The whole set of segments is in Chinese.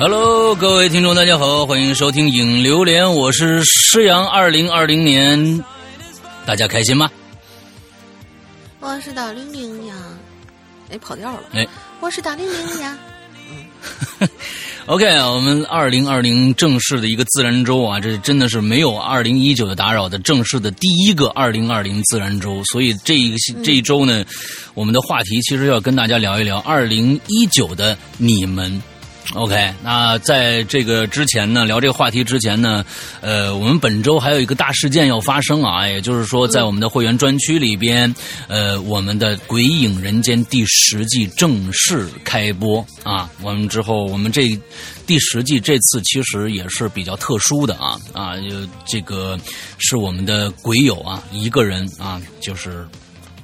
Hello，各位听众，大家好，欢迎收听影流连，我是施阳。二零二零年，大家开心吗？我是大玲玲呀，哎，跑调了。哎我是大玲玲呀。OK，我们二零二零正式的一个自然周啊，这真的是没有二零一九的打扰的正式的第一个二零二零自然周，所以这一个这一周呢，我们的话题其实要跟大家聊一聊二零一九的你们。OK，那在这个之前呢，聊这个话题之前呢，呃，我们本周还有一个大事件要发生啊，也就是说，在我们的会员专区里边，呃，我们的《鬼影人间》第十季正式开播啊。完了之后，我们这第十季这次其实也是比较特殊的啊啊，有这个是我们的鬼友啊一个人啊，就是。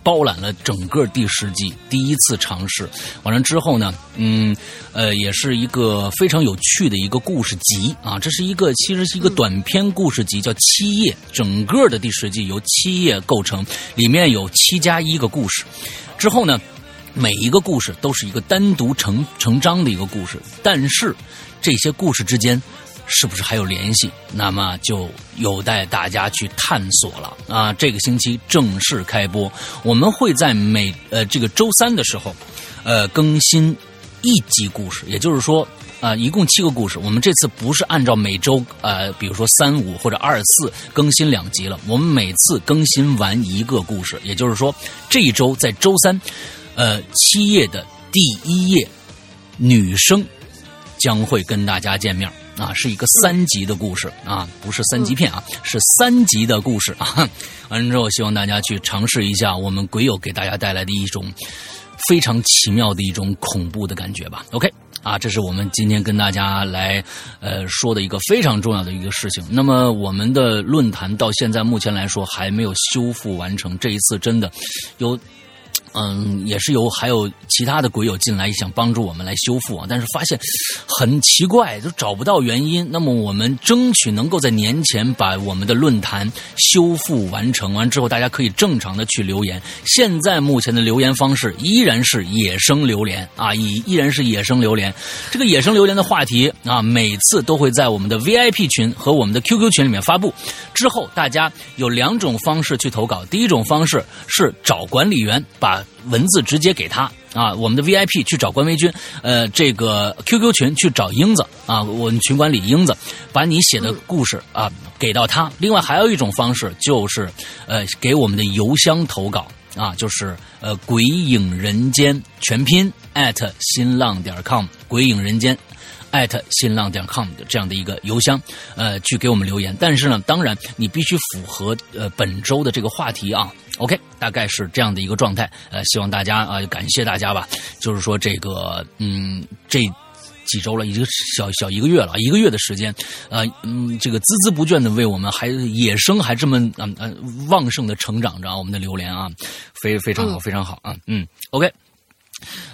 包揽了整个第十季，第一次尝试。完了之后呢，嗯，呃，也是一个非常有趣的一个故事集啊。这是一个其实是一个短篇故事集，叫《七页》。整个的第十季由七页构成，里面有七加一个故事。之后呢，每一个故事都是一个单独成成章的一个故事，但是这些故事之间是不是还有联系？那么就有待大家去探索了啊！这个星期正式开播，我们会在每呃这个周三的时候，呃更新一集故事，也就是说。啊、一共七个故事。我们这次不是按照每周呃，比如说三五或者二四更新两集了，我们每次更新完一个故事，也就是说这一周在周三，呃，七页的第一页，女生将会跟大家见面啊，是一个三集的故事啊，不是三级片啊，是三集的故事啊。完了之后，希望大家去尝试一下我们鬼友给大家带来的一种非常奇妙的一种恐怖的感觉吧。OK。啊，这是我们今天跟大家来呃说的一个非常重要的一个事情。那么我们的论坛到现在目前来说还没有修复完成，这一次真的有。嗯，也是有还有其他的鬼友进来想帮助我们来修复啊，但是发现很奇怪，就找不到原因。那么我们争取能够在年前把我们的论坛修复完成，完之后大家可以正常的去留言。现在目前的留言方式依然是野生榴莲啊，以依然是野生榴莲。这个野生榴莲的话题啊，每次都会在我们的 VIP 群和我们的 QQ 群里面发布。之后大家有两种方式去投稿，第一种方式是找管理员把文字直接给他啊，我们的 VIP 去找关微君，呃，这个 QQ 群去找英子啊，我们群管理英子，把你写的故事啊给到他。另外还有一种方式就是呃给我们的邮箱投稿啊，就是呃鬼影人间全拼 at 新浪点 com 鬼影人间。艾特新浪点 com 的这样的一个邮箱，呃，去给我们留言。但是呢，当然你必须符合呃本周的这个话题啊。OK，大概是这样的一个状态。呃，希望大家啊、呃，感谢大家吧。就是说这个，嗯，这。几周了，已经小小一个月了，一个月的时间，呃，嗯，这个孜孜不倦的为我们还野生还这么嗯嗯、呃、旺盛的成长着啊，我们的榴莲啊，非非常好，非常好啊，嗯，OK。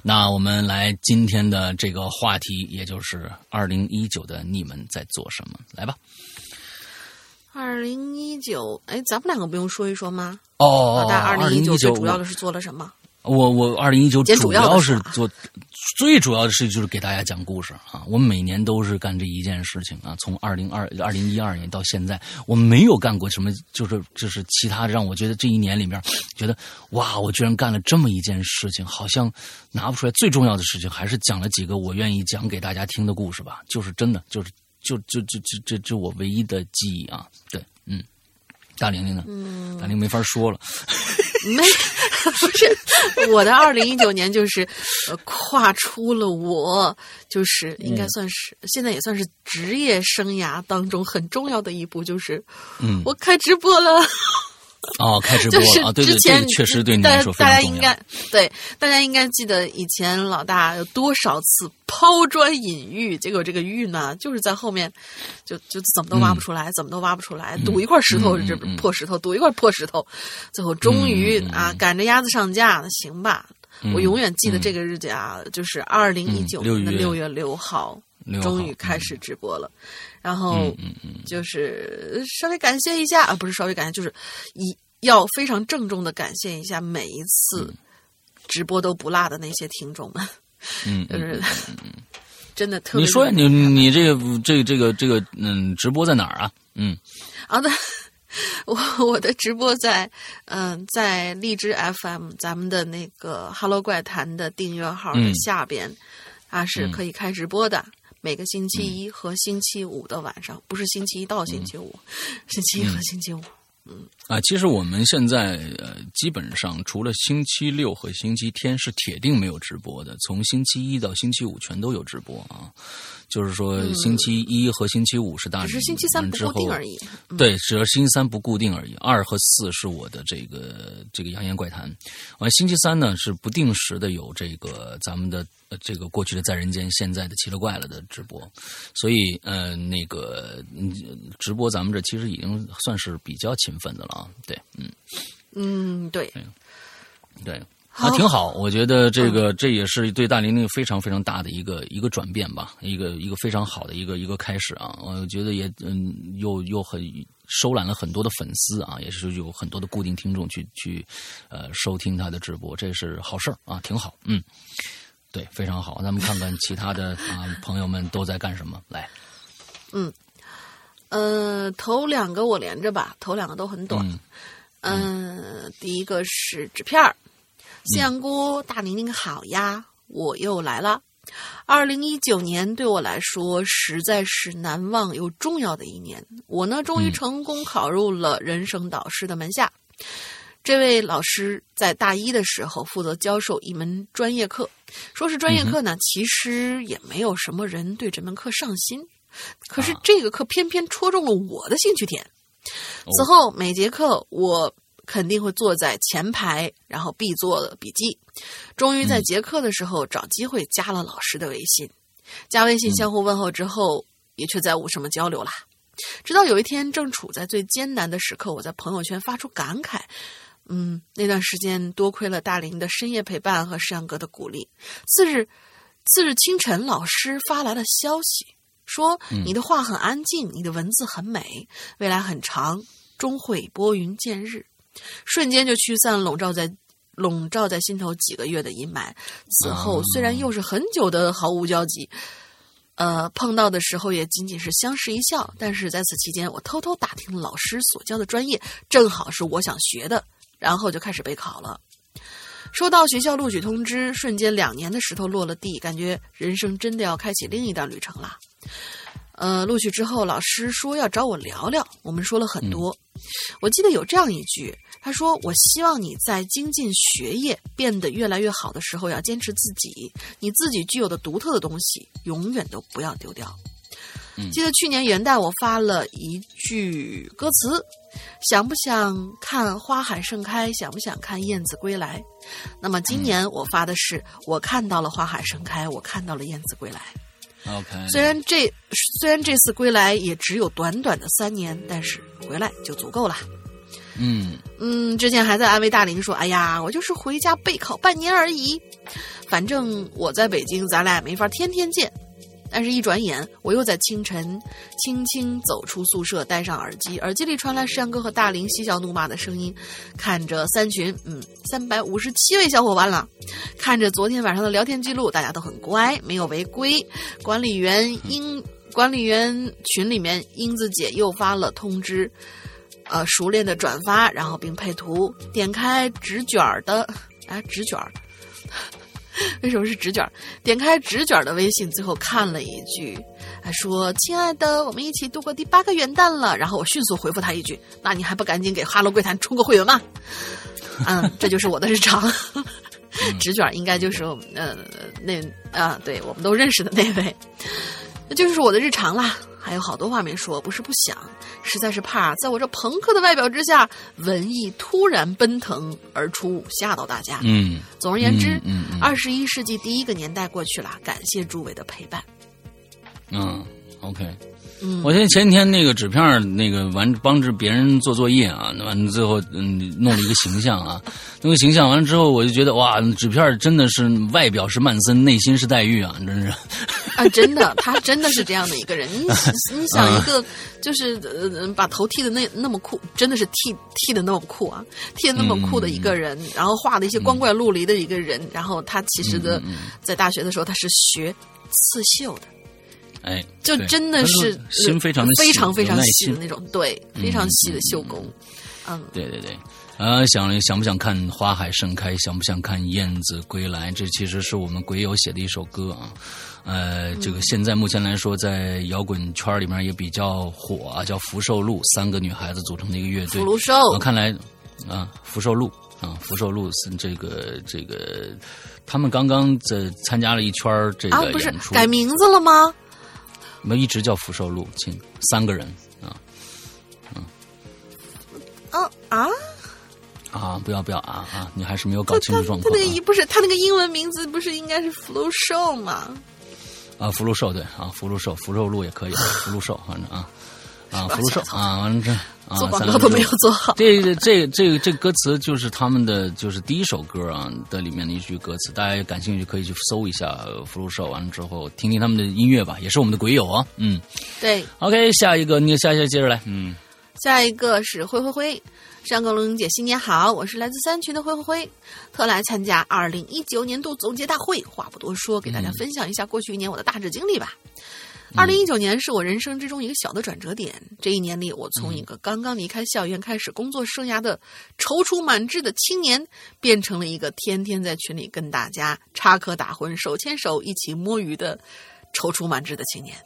那我们来今天的这个话题，也就是二零一九的你们在做什么？来吧。二零一九，哎，咱们两个不用说一说吗？哦，老大，二零一九最主要的是做了什么？我我二零一九主要是做，最主要的是就是给大家讲故事啊。我每年都是干这一件事情啊，从二零二二零一二年到现在，我没有干过什么，就是就是其他的让我觉得这一年里面，觉得哇，我居然干了这么一件事情，好像拿不出来。最重要的事情还是讲了几个我愿意讲给大家听的故事吧，就是真的，就是就就就就这这我唯一的记忆啊。对，嗯，大玲玲呢？嗯大玲没法说了。没，不是我的二零一九年就是呃跨出了我就是应该算是、现在也算是职业生涯当中很重要的一步，就是嗯我开直播了。哦，开直播就是了啊！对对，之前确实对你大家来说非常重要。大家应该对大家应该记得以前老大有多少次抛砖引玉，结果这个玉呢，就是在后面就就怎么都挖不出来，怎么都挖不出来，堵一块石头，这破石头，堵一块破石头，最后终于啊赶着鸭子上架，行吧。嗯我永远记得这个日子啊，就是二零一九嗯年的六月六号终于开始直播了。然后就是稍微感谢一下啊，不是稍微感谢，就是一要非常郑重的感谢一下每一次直播都不落的那些听众们，嗯 嗯就是 真的特别。你说你你这个这个这个这个嗯，直播在哪儿啊？嗯啊，的，我我的直播在嗯、在荔枝 FM 咱们的那个 Hello 怪谈的订阅号的嗯下边，啊是嗯可以开直播的。每个星期一和星期五的晚上，不是星期一到星期五，星期一和星期五。啊，其实我们现在呃，基本上除了星期六和星期天是铁定没有直播的，从星期一到星期五全都有直播啊。就是说，星期一和星期五是大只，是星期三不固定而已。嗯对，只是星期三不固定而已。二和四是我的这个这个扬言怪谈，完星期三呢是不定时的有这个咱们的、呃、这个过去的在人间，现在的奇了怪了的直播，所以呃那个嗯直播咱们这其实已经算是比较勤奋的了啊。对，嗯，嗯，对，对。好啊，挺好，我觉得这个这也是对大玲玲非常非常大的一个一个转变吧，一个一个非常好的一个一个开始啊！我觉得也嗯，又又很收揽了很多的粉丝啊，也是有很多的固定听众去去呃收听他的直播，这是好事儿啊，挺好，嗯，对，非常好。咱们看看其他的啊朋友们都在干什么，来，呃，头两个我连着吧，头两个都很短。嗯嗯、第一个是纸片儿，夕阳姑大宁宁好呀，我又来了。二零一九年对我来说实在是难忘又重要的一年。我呢，终于嗯成功考入了人生导师的门下。这位老师在大一的时候负责教授一门专业课，说是专业课呢，其实也没有什么人对这门课上心。可是啊这个课偏偏戳中了我的兴趣点。哦此后每节课我肯定会坐在前排，然后必做的笔记。终于在嗯结课的时候找机会加了老师的微信，加微信相互问候之后，也却再无什么交流啦。直到有一天，正处在最艰难的时刻，我在朋友圈发出感慨。嗯，那段时间多亏了大林的深夜陪伴和石阳哥的鼓励。次日，次日清晨，老师发来了消息，说你的话很安静，你的文字很美，未来很长，终会拨云见日。瞬间就驱散笼罩在笼罩在心头几个月的阴霾。此后啊虽然又是很久的毫无交集，呃，碰到的时候也仅仅是相视一笑，但是在此期间，我偷偷打听老师所教的专业，正好是我想学的，然后就开始备考了。收到学校录取通知，瞬间两年的石头落了地，感觉人生真的要开启另一段旅程了。呃，录取之后，老师说要找我聊聊，我们说了很多。我记得有这样一句，他说：“我希望你在精进学业、变得越来越好的时候，要坚持自己，你自己具有的独特的东西，永远都不要丢掉。”记得去年元旦我发了一句歌词：“想不想看花海盛开？想不想看燕子归来？”那么今年我发的是：“我看到了花海盛开，我看到了燕子归来。” OK，虽然这虽然这次归来也只有短短的三年，但是回来就足够了。嗯嗯，之前还在安慰大林说：“哎呀，我就是回家备考半年而已，反正我在北京，咱俩也没法天天见。”但是，一转眼，我又在清晨轻轻走出宿舍，戴上耳机，耳机里传来山哥和大林嬉笑怒骂的声音。看着三群，嗯，三百五十七位小伙伴了。看着昨天晚上的聊天记录，大家都很乖，没有违规。管理员英，管理员群里面，英子姐又发了通知，呃，熟练的转发，然后并配图。点开纸卷的，啊，纸卷儿。为什么是纸卷？点开纸卷的微信，最后看了一句，还说：“亲爱的，我们一起度过第八个元旦了。”然后我迅速回复他一句：“那你还不赶紧给哈喽柜台充个会员吗？”嗯，这就是我的日常。纸卷应该就是呃那啊，对我们都认识的那位，那就是我的日常啦。还有好多话没说，不是不想，实在是怕在我这朋克的外表之下，文艺突然奔腾而出，吓到大家。嗯，总而言之二十一世纪第一个年代过去了，感谢诸位的陪伴。嗯，OK。嗯，我前前天那个纸片那个完帮着别人做作业啊，完了最后嗯弄了一个形象啊，弄个形象完了之后我就觉得哇，纸片真的是外表是曼森，内心是黛玉啊，真是。啊，真的，他真的是这样的一个人。你你想 一个，就是呃，把头剃的那那么酷，真的是剃剃的那么酷啊，剃的那么酷的一个人，然后画的一些光怪陆离的一个人，然后他其实的在大学的时候他是学刺绣的，哎，就真的是心非常的非常非常细的那种，对，非常细的绣工。嗯，对对对，啊，想想不想看花海盛开？想不想看燕子归来？这其实是我们鬼友写的一首歌啊。呃，这个现在目前来说，在摇滚圈里面也比较火啊，叫福寿路，三个女孩子组成的一个乐队。福禄寿我看来啊，福寿路啊，福寿路是这个这个，他们刚刚在参加了一圈儿这啊，不是改名字了吗？我们一直叫福寿路，亲，三个人啊嗯啊啊，啊，不要不要啊啊，你还是没有搞清楚状况、啊。他那个不是他那个英文名字不是应该是福禄寿吗？啊，福禄寿对啊，福禄寿，福寿路也可以，福禄寿反正啊啊，福禄寿啊，完了这啊，做广告都没有做好。这个这个这个这个歌词就是他们的就是第一首歌啊的里面的一句歌词，大家感兴趣可以去搜一下呃福禄寿，完了之后听听他们的音乐吧，也是我们的鬼友啊，嗯对，，OK，下一个你下下接着来，嗯下一个是灰灰灰，上个龙玲姐新年好，我是来自三群的灰灰灰，特来参加二零一九年度总结大会。话不多说，给大家分享一下过去一年我的大致经历吧。二零一九年是我人生之中一个小的转折点。这一年里，我从一个刚刚离开校园开始工作生涯的踌躇满志的青年，变成了一个天天在群里跟大家插科打诨、手牵手一起摸鱼的踌躇满志的青年。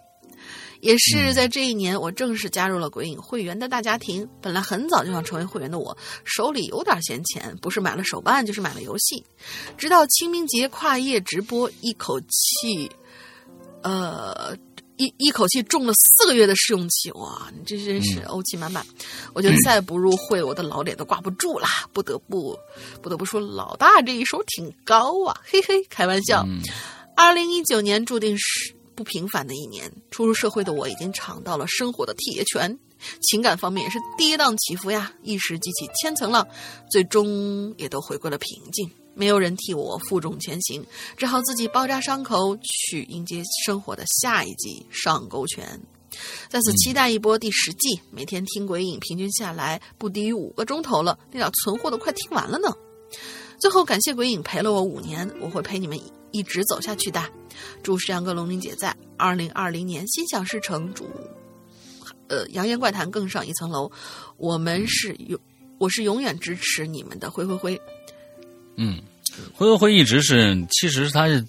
也是在这一年，我正式加入了鬼影会员的大家庭。本来很早就想成为会员的我，手里有点闲钱，不是买了手办就是买了游戏。直到清明节跨夜直播，一口气，呃，一一口气中了四个月的试用期，哇，你这真是欧气满满。我觉得再不入会，我的老脸都挂不住啦，不得不不得不说，老大这一手挺高啊，嘿嘿，开玩笑。嗯二零一九年注定是不平凡的一年。初入社会的我已经尝到了生活的铁拳，情感方面也是跌宕起伏呀，一时激起千层浪，最终也都回归了平静。没有人替我负重前行，只好自己包扎伤口，去迎接生活的下一季上勾拳。在此期待一波第十季，每天听鬼影，平均下来不低于五个钟头了，那点存货都快听完了呢。最后感谢鬼影陪了我五年，我会陪你们一直走下去的。祝石阳哥、龙玲姐在二零二零年心想事成，祝呃扬言怪谈更上一层楼。我们是永，我是永远支持你们的，灰灰灰。嗯。灰灰一直是，其实他是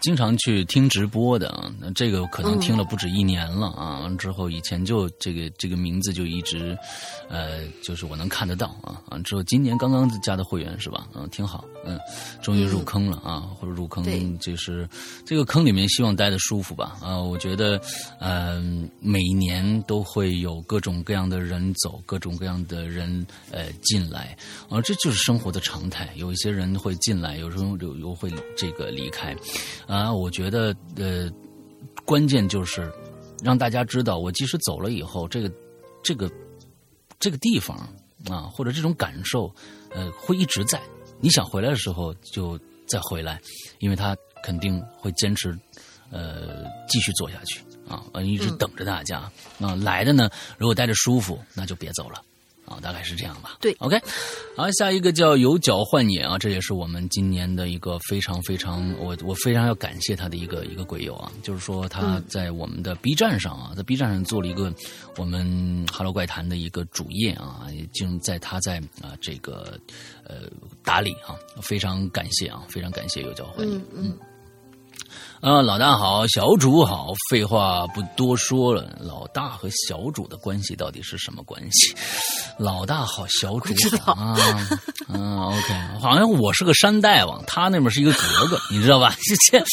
经常去听直播的啊。那这个可能听了不止一年了啊。完、之后以前就这个这个名字就一直，呃，就是我能看得到啊。完之后今年刚刚加的会员是吧？嗯，挺好，嗯，终于入坑了啊，或者入坑就是这个坑里面，希望待的舒服吧啊。我觉得，嗯、每一年都会有各种各样的人走，各种各样的人呃进来啊，这就是生活的常态。有一些人会进来，有时候有又会这个离开啊。我觉得呃，关键就是让大家知道，我即使走了以后，这个这个这个地方啊，或者这种感受，呃，会一直在。你想回来的时候就再回来，因为他肯定会坚持，呃，继续做下去啊，呃一直等着大家。啊，来的呢，如果待着舒服，那就别走了。啊，大概是这样吧。对，OK，好，下一个叫有脚幻眼啊，这也是我们今年的一个非常非常，我我非常要感谢他的一个一个鬼友啊，就是说他在我们的 B 站上啊，在 B 站上做了一个我们 Hello 怪谈的一个主页啊，也经在他在啊这个呃打理啊，非常感谢啊，非常感谢有脚幻眼。嗯。嗯，啊，老大好，小主好，废话不多说了，老大和小主的关系到底是什么关系？老大好，小主好啊，嗯，OK，好像我是个山大王，他那边是一个格格，你知道吧？这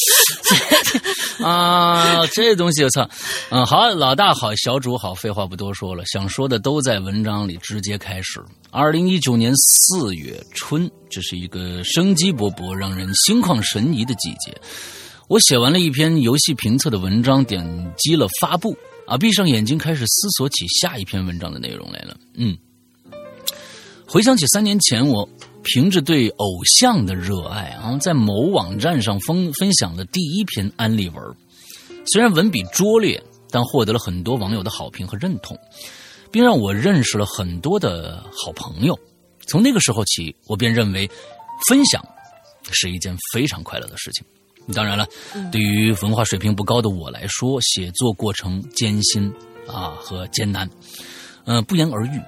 这啊，这东西我操，嗯，好，老大好，小主好，废话不多说了，想说的都在文章里直接开始。二零一九年四月春，这是一个生机勃勃、让人心旷神怡的季节。我写完了一篇游戏评测的文章，点击了发布啊，闭上眼睛开始思索起下一篇文章的内容来了。嗯，回想起三年前，我凭着对偶像的热爱啊，在某网站上分分享了第一篇安利文。虽然文笔拙劣，但获得了很多网友的好评和认同，并让我认识了很多的好朋友。从那个时候起，我便认为分享是一件非常快乐的事情。当然了，对于文化水平不高的我来说，写作过程艰辛啊和艰难，呃，不言而喻。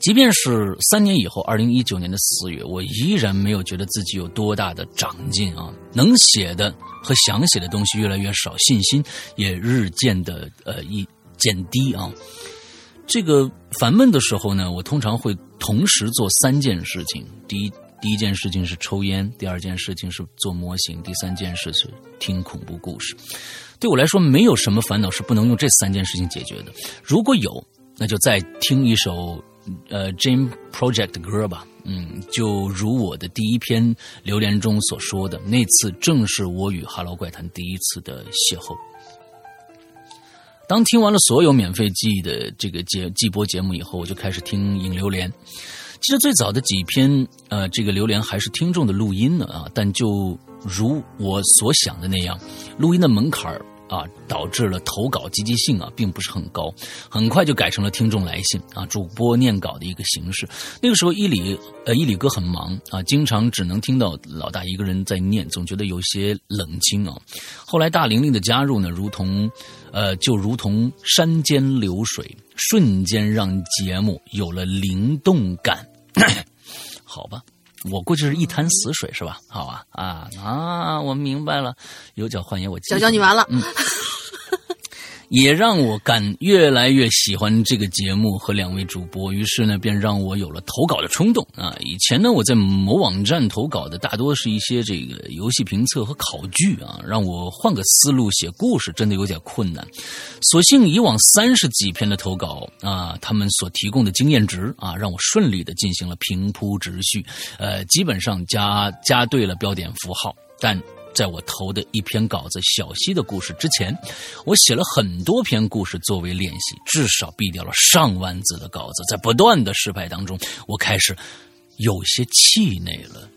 即便是三年以后，二零一九年的四月，我依然没有觉得自己有多大的长进啊，能写的和想写的东西越来越少，信心也日渐的呃一减低啊。这个烦闷的时候呢，我通常会同时做三件事情：第一。第一件事情是抽烟，第二件事情是做模型，第三件事是听恐怖故事。对我来说，没有什么烦恼是不能用这三件事情解决的。如果有，那就再听一首呃 Jam Project 的歌吧。嗯，就如我的第一篇留言中所说的，那次正是我与《哈喽怪谈》第一次的邂逅。当听完了所有免费寄的这个节季播节目以后，我就开始听引流连。其实最早的几篇，呃，这个留言还是听众的录音呢啊，但就如我所想的那样，录音的门槛啊，导致了投稿积极性啊，并不是很高，很快就改成了听众来信啊，主播念稿的一个形式。那个时候伊里呃伊里哥很忙啊，经常只能听到老大一个人在念，总觉得有些冷清啊。后来大玲玲的加入呢，如同呃就如同山间流水，瞬间让节目有了灵动感。好吧，我估计是一潭死水是吧？好啊啊啊！我明白了，有脚换眼，我教教你完了。嗯。也让我感越来越喜欢这个节目和两位主播，于是呢，便让我有了投稿的冲动啊！以前呢，我在某网站投稿的大多是一些这个游戏评测和考据啊，让我换个思路写故事真的有点困难。所幸以往三十几篇的投稿啊，他们所提供的经验值啊，让我顺利的进行了平铺直叙，呃，基本上加加对了标点符号，但。在我投的一篇稿子《小溪的故事》之前，我写了很多篇故事作为练习，至少毙掉了上万字的稿子。在不断的失败当中，我开始有些气馁了。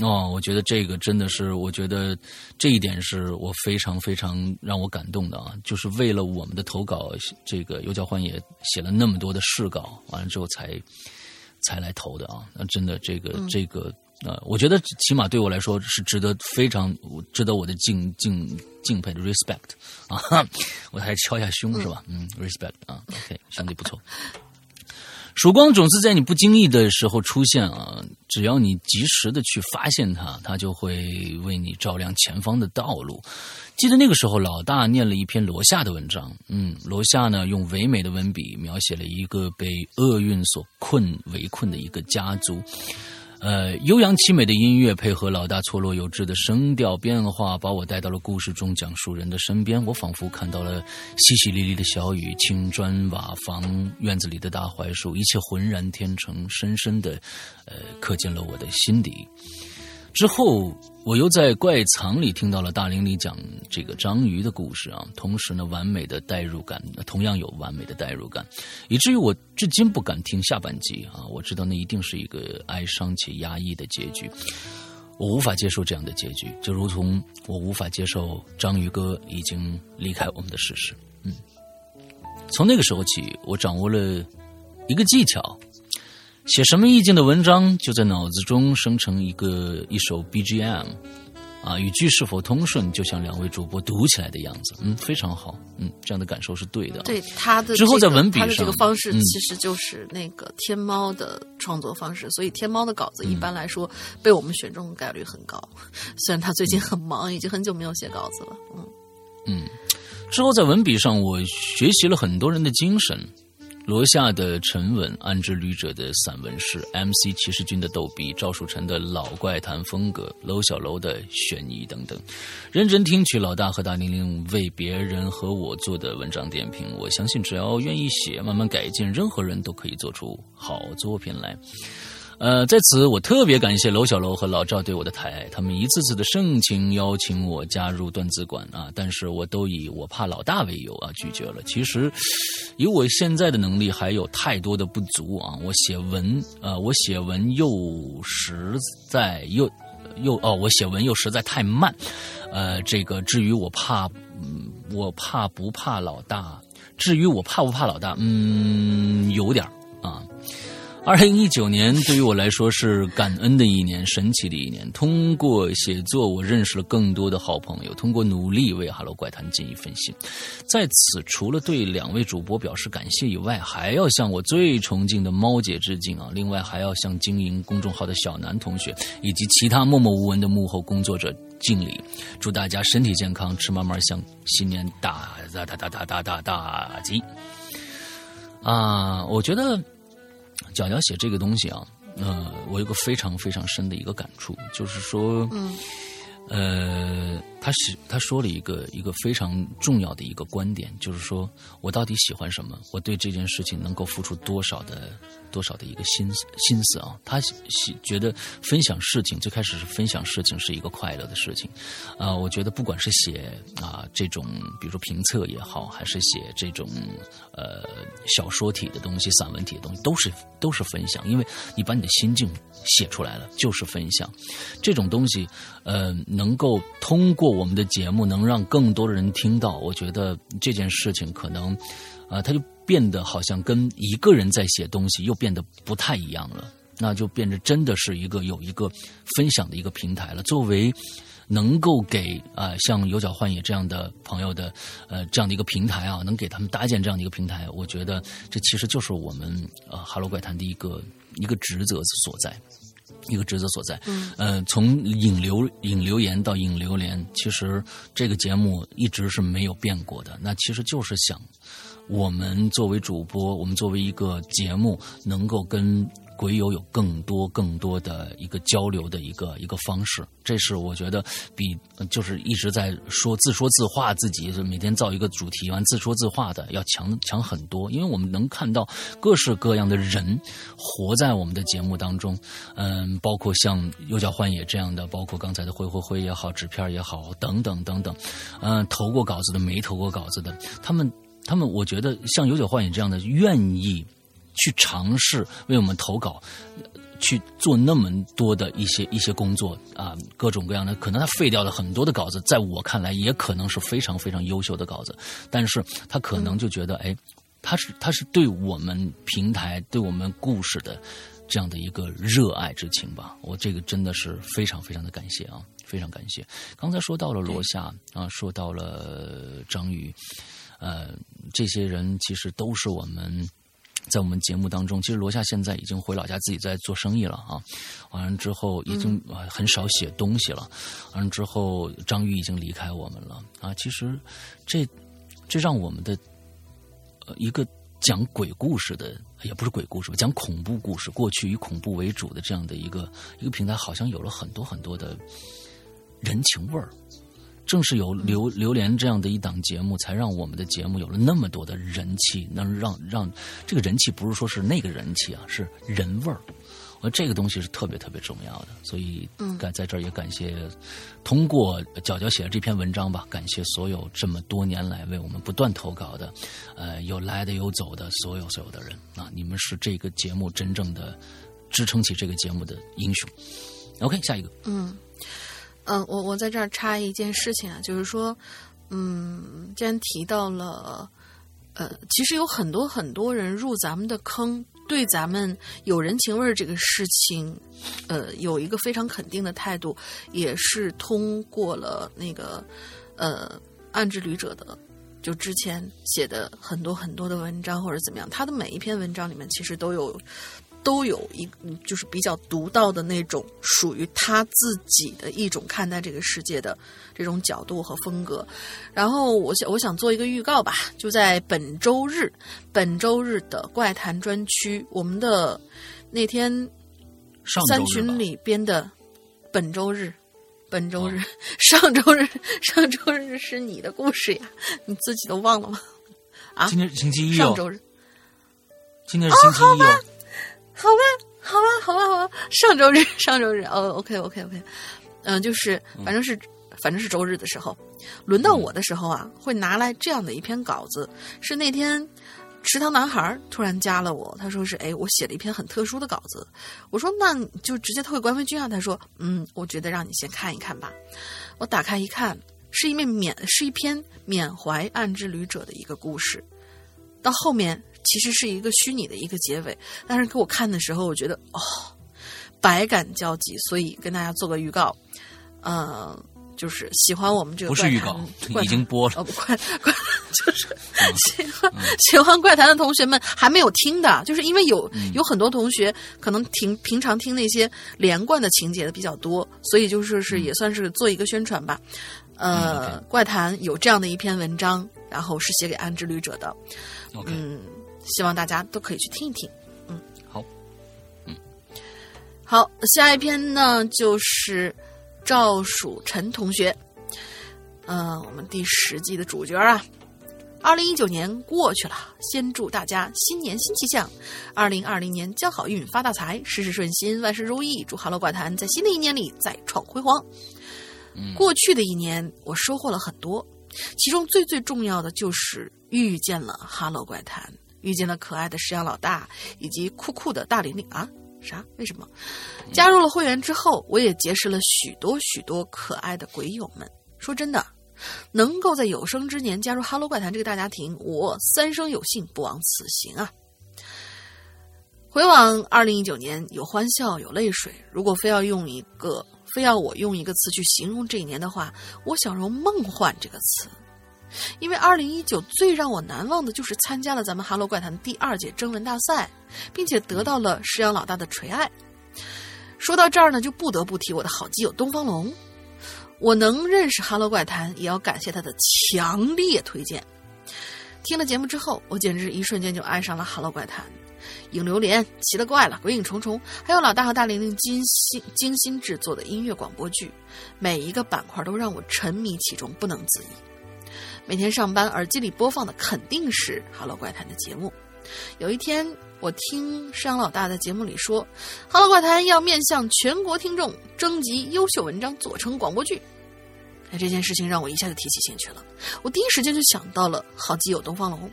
哦，我觉得这个真的是，我觉得这一点是我非常非常让我感动的啊！就是为了我们的投稿，这个尤教欢也写了那么多的试稿，完了之后才才来投的啊！那真的，这个这个。呃，我觉得起码对我来说是值得非常值得我的敬敬敬佩的 respect 啊，我还敲一下胸是吧？嗯，respect 啊，OK，兄弟不错。曙光总是在你不经意的时候出现啊，只要你及时的去发现它，它就会为你照亮前方的道路。记得那个时候，老大念了一篇罗夏的文章，嗯，罗夏呢用唯美的文笔描写了一个被厄运所困围困的一个家族。呃，悠扬凄美的音乐配合老大错落有致的声调变化，把我带到了故事中讲述人的身边。我仿佛看到了淅淅沥沥的小雨，青砖瓦房，院子里的大槐树，一切浑然天成，深深的，呃，刻进了我的心底。之后，我又在怪藏里听到了大玲玲讲这个章鱼的故事啊，同时呢，完美的代入感，同样有完美的代入感，以至于我至今不敢听下半集啊！我知道那一定是一个哀伤且压抑的结局，我无法接受这样的结局，就如同我无法接受章鱼哥已经离开我们的事实。嗯，从那个时候起，我掌握了一个技巧。写什么意境的文章，就在脑子中生成一个一首 BGM，啊，语句是否通顺，就像两位主播读起来的样子，嗯，非常好，嗯，这样的感受是对的。对他的之后在文笔上他的这个方式嗯。其实就是那个天猫的创作方式，所以天猫的稿子嗯一般来说被我们选中的概率很高。虽然他最近很忙，已经很久没有写稿子了，嗯。嗯，之后在文笔上，我学习了很多人的精神。罗夏的沉稳，安之旅者的散文诗，MC 骑士军的逗逼，赵树臣的老怪谈风格，楼小楼的悬疑等等，认真听取老大和大玲玲为别人和我做的文章点评。我相信，只要愿意写，慢慢改进，任何人都可以做出好作品来。呃，在此我特别感谢楼小楼和老赵对我的抬爱，他们一次次的盛情邀请我加入段子馆啊，但是我都以我怕老大为由啊拒绝了。其实，以我现在的能力还有太多的不足啊，我写文呃，我写文又实在又又哦，我写文又实在太慢，呃，这个至于我怕，嗯，我怕不怕老大？至于我怕不怕老大，嗯，有点啊。二零一九年对于我来说是感恩的一年，神奇的一年。通过写作，我认识了更多的好朋友；通过努力为《Hello 怪谈》尽一份心。在此，除了对两位主播表示感谢以外，还要向我最崇敬的猫姐致敬啊！另外，还要向经营公众号的小南同学以及其他默默无闻的幕后工作者敬礼。祝大家身体健康，吃嘛嘛香，新年大大大大大大大大吉！啊，我觉得。角角写这个东西啊，呃，我有个非常非常深的一个感触，就是说，嗯，呃，他是他说了一个一个非常重要的一个观点，就是说我到底喜欢什么，我对这件事情能够付出多少的多少的一个心思心思啊。他喜觉得分享事情，最开始是分享事情是一个快乐的事情，啊、我觉得不管是写啊、这种，比如说评测也好，还是写这种呃小说体的东西、散文体的东西，都是都是分享，因为你把你的心境写出来了，就是分享。这种东西，呃，能够通过我们的节目，能让更多的人听到，我觉得这件事情可能，啊、他就变得好像跟一个人在写东西又变得不太一样了。那就变得真的是一个有一个分享的一个平台了。作为能够给啊、像有脚幻野这样的朋友的呃这样的一个平台啊，能给他们搭建这样的一个平台，我觉得这其实就是我们呃哈喽怪谈的一个一个职责所在。一个职责所在，嗯，呃，从引流引留言到引流连，其实这个节目一直是没有变过的。那其实就是想，我们作为主播，我们作为一个节目，能够跟鬼友有更多更多的一个交流的一个一个方式，这是我觉得比就是一直在说自说自话，自己每天造一个主题完自说自话的要强强很多，因为我们能看到各式各样的人活在我们的节目当中，嗯，包括像右脚幻野这样的，包括刚才的灰灰灰也好，纸片也好，等等等等，嗯，投过稿子的，没投过稿子的，他们他们，我觉得像有酒幻影这样的，愿意去尝试为我们投稿。去做那么多的一些一些工作啊，各种各样的，可能他废掉了很多的稿子，在我看来也可能是非常非常优秀的稿子，但是他可能就觉得，哎，他是他是对我们平台对我们故事的这样的一个热爱之情吧，我这个真的是非常非常的感谢啊，非常感谢。刚才说到了罗夏啊，说到了张宇，呃，这些人其实都是我们。在我们节目当中，其实罗夏现在已经回老家自己在做生意了啊。完了之后，已经啊很少写东西了。完了之后，张宇已经离开我们了啊。其实，这这让我们的呃一个讲鬼故事的，也不是鬼故事吧，讲恐怖故事，过去以恐怖为主的这样的一个一个平台，好像有了很多很多的人情味儿。正是有榴榴莲这样的一档节目，才让我们的节目有了那么多的人气，能让让这个人气不是说是那个人气啊，是人味儿。我这个东西是特别特别重要的，所以感在这儿也感谢通过角角写的这篇文章吧，感谢所有这么多年来为我们不断投稿的，呃，有来的有走的所有所有的人啊，你们是这个节目真正的支撑起这个节目的英雄。OK，下一个，嗯，嗯，我我在这儿插一件事情啊，就是说，嗯，既然提到了，呃，其实有很多很多人入咱们的坑，对咱们有人情味儿这个事情，呃，有一个非常肯定的态度，也是通过了那个呃暗之旅者的。就之前写的很多很多的文章或者怎么样，他的每一篇文章里面其实都有都有一就是比较独到的那种属于他自己的一种看待这个世界的这种角度和风格。然后我想我想做一个预告吧，就在本周日本周日的怪谈专区，我们的那天三群里边的本周日。本周日、上周日、上周日是你的故事呀，你自己都忘了吗？啊今天是星期一哦，上周日，今天是星期一哦。好吧，好吧，好吧，好吧，上周日，上周日，哦，OK，OK，OK，嗯、就是反正是反正是周日的时候，轮到我的时候啊，会拿来这样的一篇稿子，是那天池塘男孩突然加了我，他说是哎，我写了一篇很特殊的稿子，我说那就直接退回官微君啊，他说嗯，我觉得让你先看一看吧，我打开一看，是一面缅是一篇缅怀暗之旅者的一个故事，到后面其实是一个虚拟的一个结尾，但是给我看的时候，我觉得哦，百感交集，所以跟大家做个预告，呃，就是喜欢我们这个不是预告 已经播了嗯哦，不怪怪，就是喜欢、喜欢怪谈的同学们还没有听的，就是因为有、嗯。有很多同学可能听平常听那些连贯的情节的比较多，所以就是是也算是做一个宣传吧。呃，嗯怪谈有这样的一篇文章，然后是写给安之旅者的。嗯，希望大家都可以去听一听。嗯，好，嗯好，下一篇呢就是赵曙晨同学，呃，我们第十季的主角啊。二零一九年过去了，先祝大家新年新气象，二零二零年交好运发大财，事事顺心，万事如意。祝《哈喽怪谈》在新的一年里再创辉煌。过去的一年，我收获了很多，其中最最重要的就是遇见了《哈喽怪谈》，遇见了可爱的石羊老大以及酷酷的大玲玲啊！啥？为什么？加入了会员之后，我也结识了许多许多可爱的鬼友们。说真的，能够在有生之年加入《哈喽怪谈》这个大家庭，我三生有幸，不枉此行啊！回往二零一九年，有欢笑，有泪水。如果非要用一个，非要我用一个词去形容这一年的话，我想用“梦幻”这个词。因为二零一九最让我难忘的就是参加了咱们《哈喽怪谈》第二届征文大赛，并且得到了石羊老大的垂爱。说到这儿呢，就不得不提我的好基友东方龙。我能认识《哈喽怪谈》，也要感谢他的强烈推荐。听了节目之后，我简直一瞬间就爱上了《哈喽怪谈》。影榴莲、奇了怪了、鬼影重重，还有老大和大玲玲精心精心制作的音乐广播剧，每一个板块都让我沉迷其中，不能自已。每天上班耳机里播放的肯定是《哈喽怪谈》的节目。有一天，我听山羊老大在节目里说，《哈喽怪谈》要面向全国听众征集优秀文章，做成广播剧。哎，这件事情让我一下就提起兴趣了。我第一时间就想到了好基友东方龙。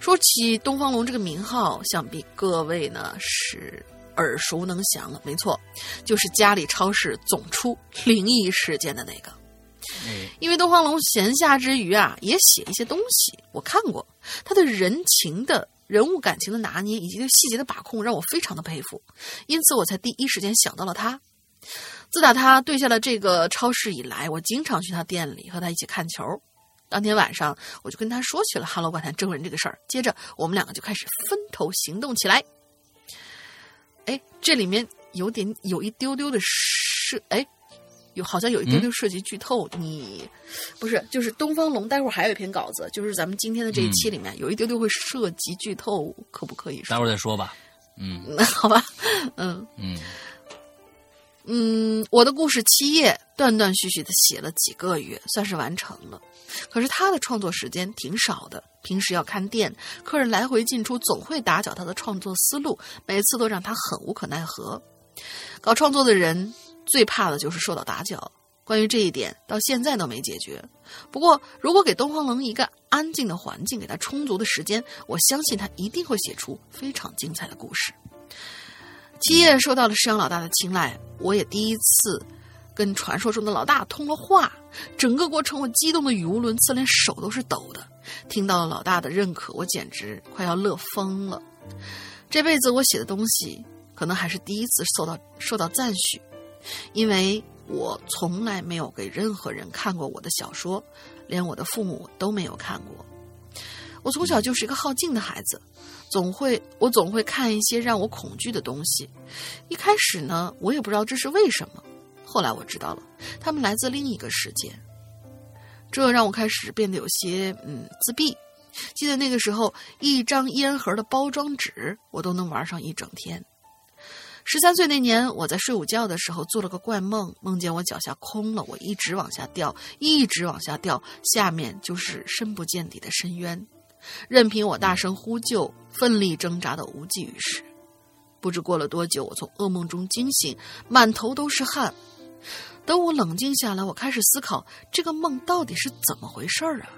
说起东方龙这个名号，想必各位呢是耳熟能详了。没错，就是家里超市总出灵异事件的那个。哎，因为东方龙闲暇之余啊，也写一些东西，我看过他对人情的人物感情的拿捏以及对细节的把控，让我非常的佩服，因此我才第一时间想到了他。自打他对下了这个超市以来，我经常去他店里和他一起看球。当天晚上，我就跟他说起了《哈喽怪谈》征文这个事儿，接着我们两个就开始分头行动起来。哎，这里面有点有一丢丢的涉，哎，有好像有一丢丢涉及剧透。你不是就是东方龙，待会儿还有一篇稿子，就是咱们今天的这一期里面、有一丢丢会涉及剧透，可不可以说？待会儿再说吧。嗯那 好吧，嗯嗯嗯，我的故事七页断断续续的写了几个月，算是完成了。可是他的创作时间挺少的，平时要看店，客人来回进出，总会打搅他的创作思路，每次都让他很无可奈何。搞创作的人最怕的就是受到打搅，关于这一点到现在都没解决。不过，如果给东方龙一个安静的环境，给他充足的时间，我相信他一定会写出非常精彩的故事。七叶受到了石羊老大的青睐，我也第一次跟传说中的老大通了话。整个过程我激动的语无伦次，连手都是抖的。听到了老大的认可，我简直快要乐疯了。这辈子我写的东西，可能还是第一次受到受到赞许，因为我从来没有给任何人看过我的小说，连我的父母都没有看过。我从小就是一个好静的孩子，总会我总会看一些让我恐惧的东西。一开始呢，我也不知道这是为什么，后来我知道了，他们来自另一个世界。这让我开始变得有些嗯自闭。记得那个时候，一张烟盒的包装纸我都能玩上一整天。十三岁那年，我在睡午觉的时候做了个怪梦，梦见我脚下空了，我一直往下掉，一直往下掉，下面就是深不见底的深渊，任凭我大声呼救，奋力挣扎的无济于事。不知过了多久，我从噩梦中惊醒，满头都是汗。等我冷静下来，我开始思考这个梦到底是怎么回事儿啊！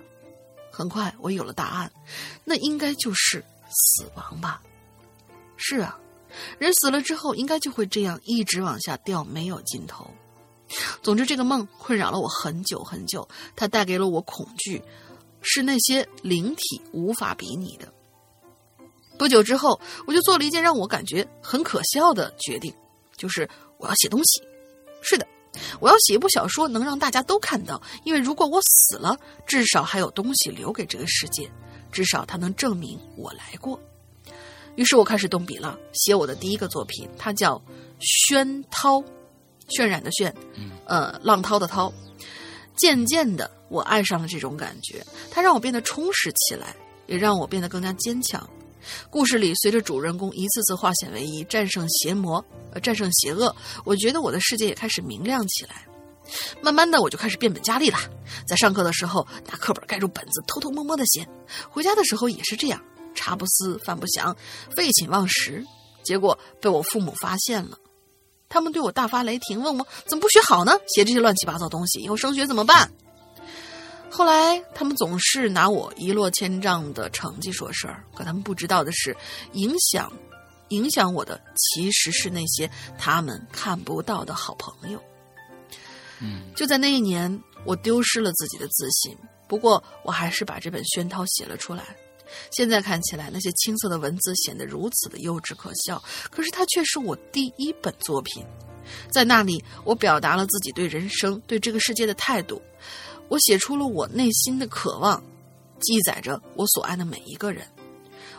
很快，我有了答案，那应该就是死亡吧？是啊。人死了之后，应该就会这样一直往下掉，没有尽头。总之，这个梦困扰了我很久很久，它带给了我恐惧，是那些灵体无法比拟的。不久之后，我就做了一件让我感觉很可笑的决定，就是我要写东西。是的，我要写一部小说，能让大家都看到。因为如果我死了，至少还有东西留给这个世界，至少它能证明我来过。于是我开始动笔了，写我的第一个作品，它叫《轩涛》，渲染的渲，呃，浪涛的涛。渐渐的，我爱上了这种感觉，它让我变得充实起来，也让我变得更加坚强。故事里，随着主人公一次次化险为夷，战胜邪魔，呃，战胜邪恶，我觉得我的世界也开始明亮起来。慢慢的，我就开始变本加厉了，在上课的时候拿课本盖住本子，偷偷摸摸的写；回家的时候也是这样。茶不思饭不想，废寝忘食，结果被我父母发现了，他们对我大发雷霆，问我怎么不学好呢？写这些乱七八糟东西，以后升学怎么办？后来他们总是拿我一落千丈的成绩说事儿，可他们不知道的是，影响影响我的其实是那些他们看不到的好朋友。嗯，就在那一年，我丢失了自己的自信，不过我还是把这本宣涛写了出来。现在看起来，那些青涩的文字显得如此的幼稚可笑，可是它却是我第一本作品。在那里，我表达了自己对人生、对这个世界的态度。我写出了我内心的渴望，记载着我所爱的每一个人，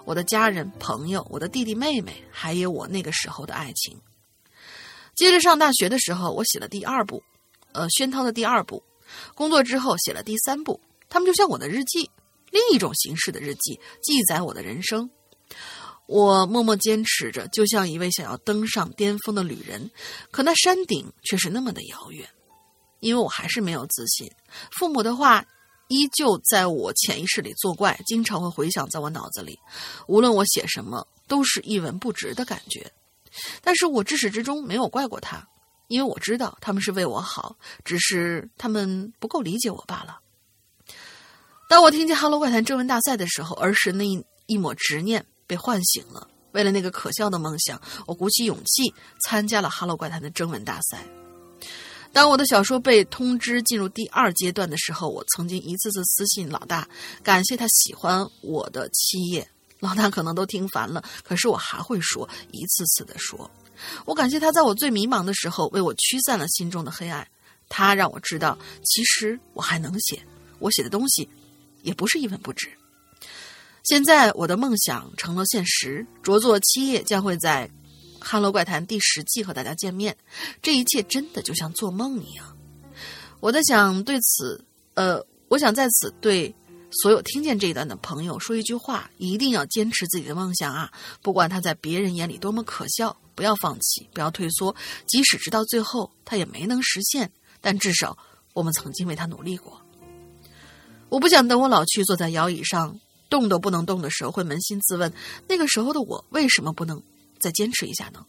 我的家人、朋友，我的弟弟妹妹，还有我那个时候的爱情。接着上大学的时候，我写了第二部，呃，宣涛的第二部。工作之后写了第三部，他们就像我的日记。另一种形式的日记，记载我的人生。我默默坚持着，就像一位想要登上巅峰的旅人，可那山顶却是那么的遥远。因为我还是没有自信，父母的话依旧在我潜意识里作怪，经常会回响在我脑子里。无论我写什么，都是一文不值的感觉。但是我至始至终没有怪过他，因为我知道他们是为我好，只是他们不够理解我罢了。当我听见《哈喽怪谈》征文大赛的时候，儿时那一一抹执念被唤醒了。为了那个可笑的梦想，我鼓起勇气参加了《哈喽怪谈》的征文大赛。当我的小说被通知进入第二阶段的时候，我曾经一次次私信老大，感谢他喜欢我的七页。老大可能都听烦了，可是我还会说，一次次的说。我感谢他在我最迷茫的时候为我驱散了心中的黑暗。他让我知道，其实我还能写，我写的东西。也不是一文不值。现在我的梦想成了现实，着作七页将会在《哈喽怪谈》第十季和大家见面。这一切真的就像做梦一样。我在想对此，呃，我想在此对所有听见这一段的朋友说一句话：一定要坚持自己的梦想啊！不管他在别人眼里多么可笑，不要放弃，不要退缩。即使直到最后他也没能实现，但至少我们曾经为他努力过。我不想等我老去，坐在摇椅上动都不能动的时候，会扪心自问：那个时候的我为什么不能再坚持一下呢？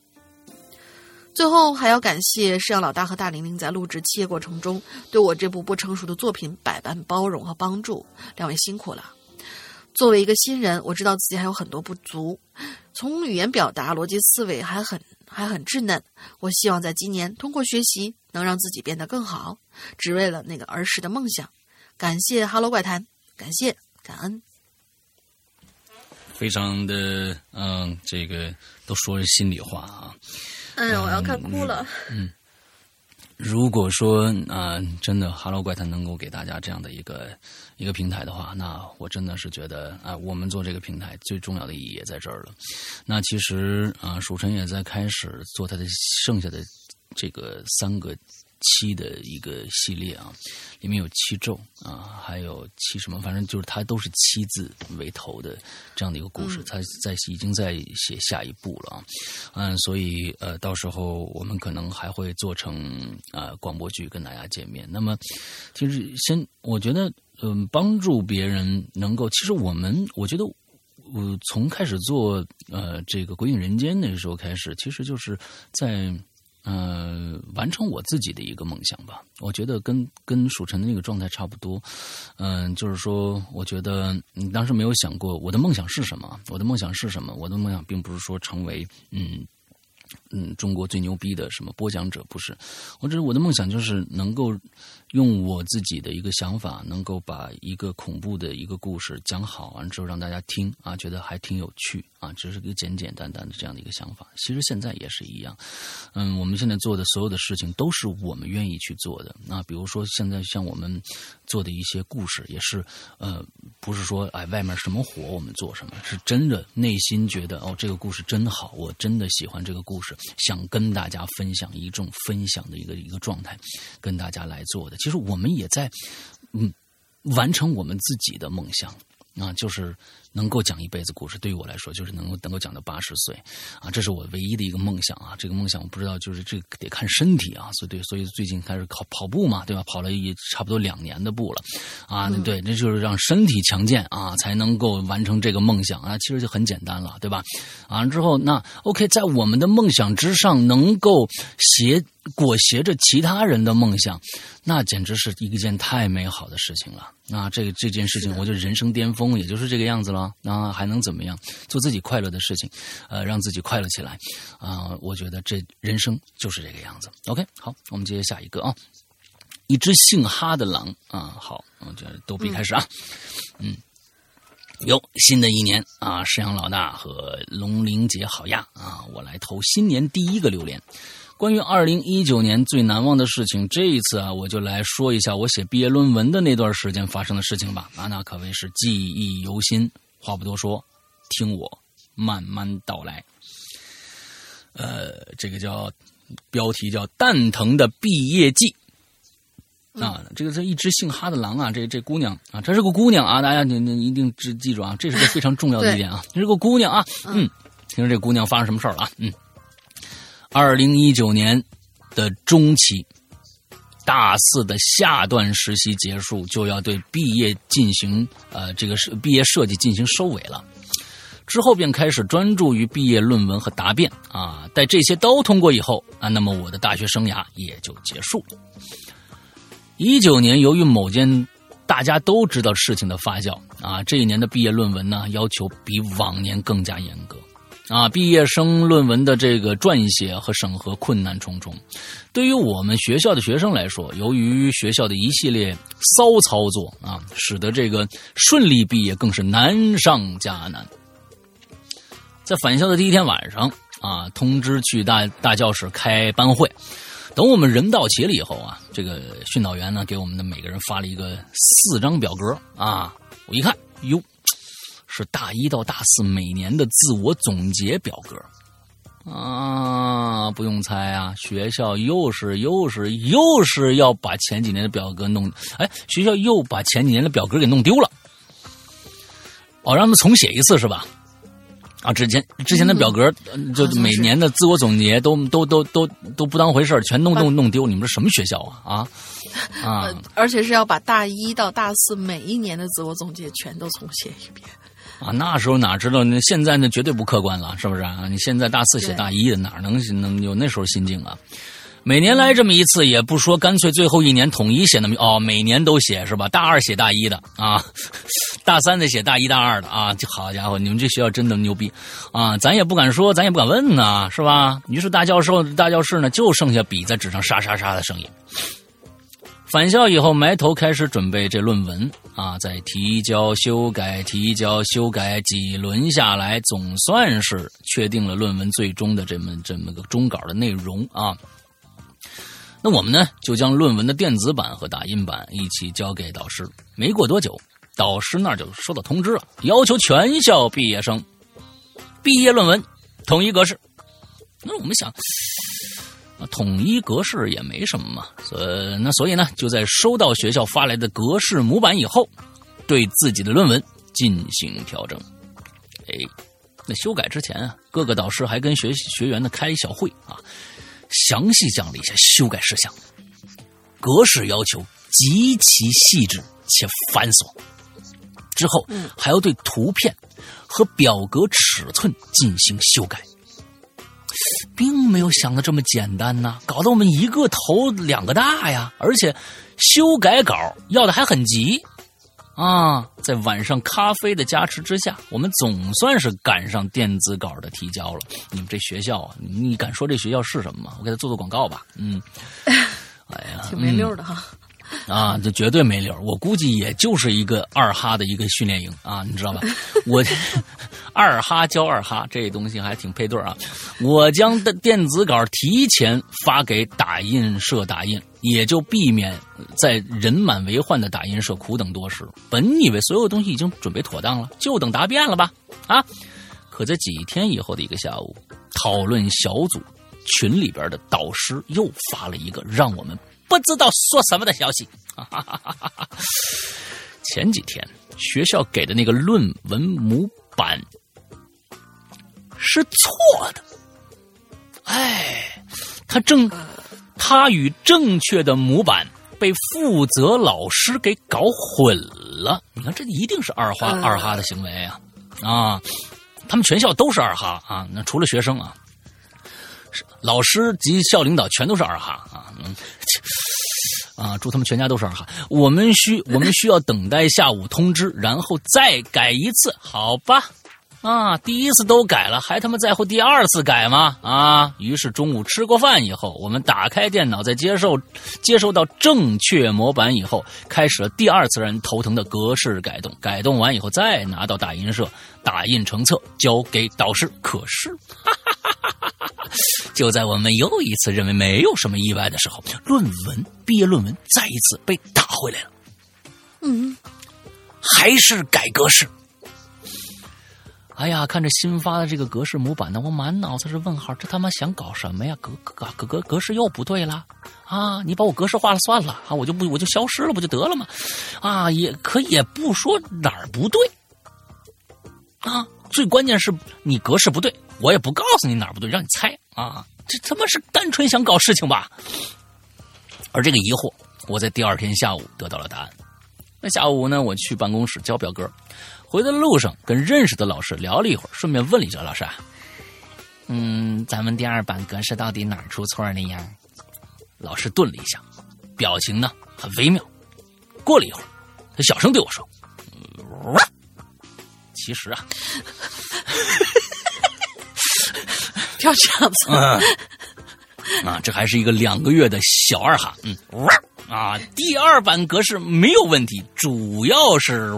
最后还要感谢摄像老大和大玲玲在录制企业过程中对我这部不成熟的作品百般包容和帮助，两位辛苦了。作为一个新人，我知道自己还有很多不足，从语言表达、逻辑思维还很还很稚嫩。我希望在今年通过学习，能让自己变得更好，只为了那个儿时的梦想。感谢《哈喽怪谈》，感谢感恩。非常的嗯，这个都说是心里话啊。哎呀，我要看哭了。嗯，如果说啊，真的《Hello 怪谈》能够给大家这样的一个一个平台的话，那我真的是觉得啊，我们做这个平台最重要的意义也在这儿了。那其实啊，蜀晨也在开始做他的剩下的这个三个。七的一个系列啊，里面有七咒啊，还有七什么，反正就是它都是七字为头的这样的一个故事，它在已经在写下一步了啊，嗯，所以呃，到时候我们可能还会做成啊广播剧跟大家见面。那么，其实先我觉得，嗯，帮助别人能够，其实我们我觉得，我从开始做呃这个鬼影人间那个时候开始，其实就是在。嗯，完成我自己的一个梦想吧。我觉得跟跟蜀辰的那个状态差不多。嗯，就是说，我觉得你当时没有想过我的梦想是什么。我的梦想是什么？我的梦想并不是说成为嗯。嗯，中国最牛逼的什么播讲者不是？我只是我的梦想就是能够用我自己的一个想法，能够把一个恐怖的一个故事讲好，完之后让大家听啊，觉得还挺有趣啊，只是个简简单单的这样的一个想法。其实现在也是一样。嗯，我们现在做的所有的事情都是我们愿意去做的。那比如说现在像我们做的一些故事，也是呃，不是说哎外面什么火我们做什么，是真的内心觉得哦这个故事真好，我真的喜欢这个故事。想跟大家分享一种分享的一个一个状态，跟大家来做的。其实我们也在嗯完成我们自己的梦想啊，就是。能够讲一辈子故事，对于我来说就是能够能够讲到八十岁，啊，这是我唯一的一个梦想啊。这个梦想我不知道，就是这得看身体啊。所以对，所以最近开始跑跑步嘛，对吧？跑了一差不多两年的步了，啊，对，那就是让身体强健啊，才能够完成这个梦想啊。其实就很简单了，对吧？完了之后，那 OK，在我们的梦想之上，能够携裹挟着其他人的梦想，那简直是一件太美好的事情了。那这个这件事情，我就人生巅峰，也就是这个样子了。那还能怎么样？做自己快乐的事情，呃，让自己快乐起来啊！我觉得这人生就是这个样子。OK，好，我们接下一个啊。一只姓哈的狼啊，好，我这逗比开始啊。嗯，有新的一年啊，石羊老大和龙玲姐好呀啊！我来投新年第一个榴莲。关于二零一九年最难忘的事情，这一次啊，我就来说一下我写毕业论文的那段时间发生的事情吧。啊，那可谓是记忆犹新。话不多说，听我慢慢道来。呃，这个叫标题叫“蛋疼的毕业季”啊，这个是一只姓哈的狼啊，这这姑娘啊，这是个姑娘啊，大家你你一定记记住啊，这是个非常重要的一点啊，这是个姑娘啊，嗯，听说这姑娘发生什么事儿了啊？嗯，二零一九年的中期。大四的下段实习结束，就要对毕业进行呃这个毕业设计进行收尾了。之后便开始专注于毕业论文和答辩啊。在这些都通过以后啊，那么我的大学生涯也就结束了。一九年，由于某件大家都知道事情的发酵啊，这一年的毕业论文呢要求比往年更加严格。啊，毕业生论文的这个撰写和审核困难重重。对于我们学校的学生来说，由于学校的一系列骚操作啊，使得这个顺利毕业更是难上加难。在返校的第一天晚上啊，通知去大大教室开班会。等我们人到齐了以后啊，这个训导员呢，给我们的每个人发了一个四张表格啊。我一看，哟。是大一到大四每年的自我总结表格啊，不用猜啊，学校又是又是又是要把前几年的表格弄，哎，学校又把前几年的表格给弄丢了，哦，让他们重写一次是吧？啊，之前之前的表格就每年的自我总结都都都都都不当回事全弄弄弄丢，你们是什么学校啊？啊 啊！而且是要把大一到大四每一年的自我总结全都重写一遍。啊，那时候哪知道那？现在那绝对不客观了，是不是啊？你现在大四写大一的，哪能能有那时候心境啊？每年来这么一次，也不说干脆最后一年统一写那么哦，每年都写是吧？大二写大一的啊，大三的写大一大二的啊，好家伙，你们这学校真的牛逼啊！咱也不敢说，咱也不敢问呢，是吧？于是大教授大教室呢，就剩下笔在纸上沙沙沙的声音。返校以后，埋头开始准备这论文啊，在提交、修改、提交、修改几轮下来，总算是确定了论文最终的这么这么个终稿的内容啊。那我们呢，就将论文的电子版和打印版一起交给导师。没过多久，导师那儿就收到通知了，要求全校毕业生毕业论文统一格式。那我们想。统一格式也没什么嘛，所那所以呢，就在收到学校发来的格式模板以后，对自己的论文进行调整。哎，那修改之前啊，各个导师还跟学学员呢开小会啊，详细讲了一下修改事项，格式要求极其细致且繁琐，之后还要对图片和表格尺寸进行修改。并没有想的这么简单呐，搞得我们一个头两个大呀！而且修改稿要的还很急啊！在晚上咖啡的加持之下，我们总算是赶上电子稿的提交了。你们这学校啊，你敢说这学校是什么吗？我给他做做广告吧。嗯，哎呀，挺没溜的哈。啊，这绝对没理儿我估计也就是一个二哈的一个训练营啊，你知道吧？我 二哈教二哈，这东西还挺配对啊。我将的电子稿提前发给打印社打印，也就避免在人满为患的打印社苦等多时。本以为所有东西已经准备妥当了，就等答辩了吧？啊！可在几天以后的一个下午，讨论小组群里边的导师又发了一个让我们。不知道说什么的消息。前几天学校给的那个论文模板是错的。哎，他正他与正确的模板被负责老师给搞混了。你看，这一定是二哈二哈的行为啊！啊，他们全校都是二哈啊，那除了学生啊。老师及校领导全都是二哈啊，嗯，啊，祝他们全家都是二哈。我们需 我们需要等待下午通知，然后再改一次，好吧？啊，第一次都改了，还他妈在乎第二次改吗？啊！于是中午吃过饭以后，我们打开电脑，在接受接收到正确模板以后，开始了第二次让人头疼的格式改动。改动完以后，再拿到打印社打印成册，交给导师。可是！哈 就在我们又一次认为没有什么意外的时候，论文毕业论文再一次被打回来了。嗯，还是改格式。哎呀，看着新发的这个格式模板呢，我满脑子是问号，这他妈想搞什么呀？格格格格格式又不对了啊！你把我格式化了算了啊，我就不我就消失了不就得了吗？啊，也可也不说哪儿不对啊，最关键是你格式不对，我也不告诉你哪儿不对，让你猜啊！这他妈是单纯想搞事情吧？而这个疑惑，我在第二天下午得到了答案。那下午呢，我去办公室交表格。回的路上，跟认识的老师聊了一会儿，顺便问了一句：“老师啊，嗯，咱们第二版格式到底哪儿出错了呀？”老师顿了一下，表情呢很微妙。过了一会儿，他小声对我说：“其实啊，这样子啊，这还是一个两个月的小二哈，嗯，啊，第二版格式没有问题，主要是。”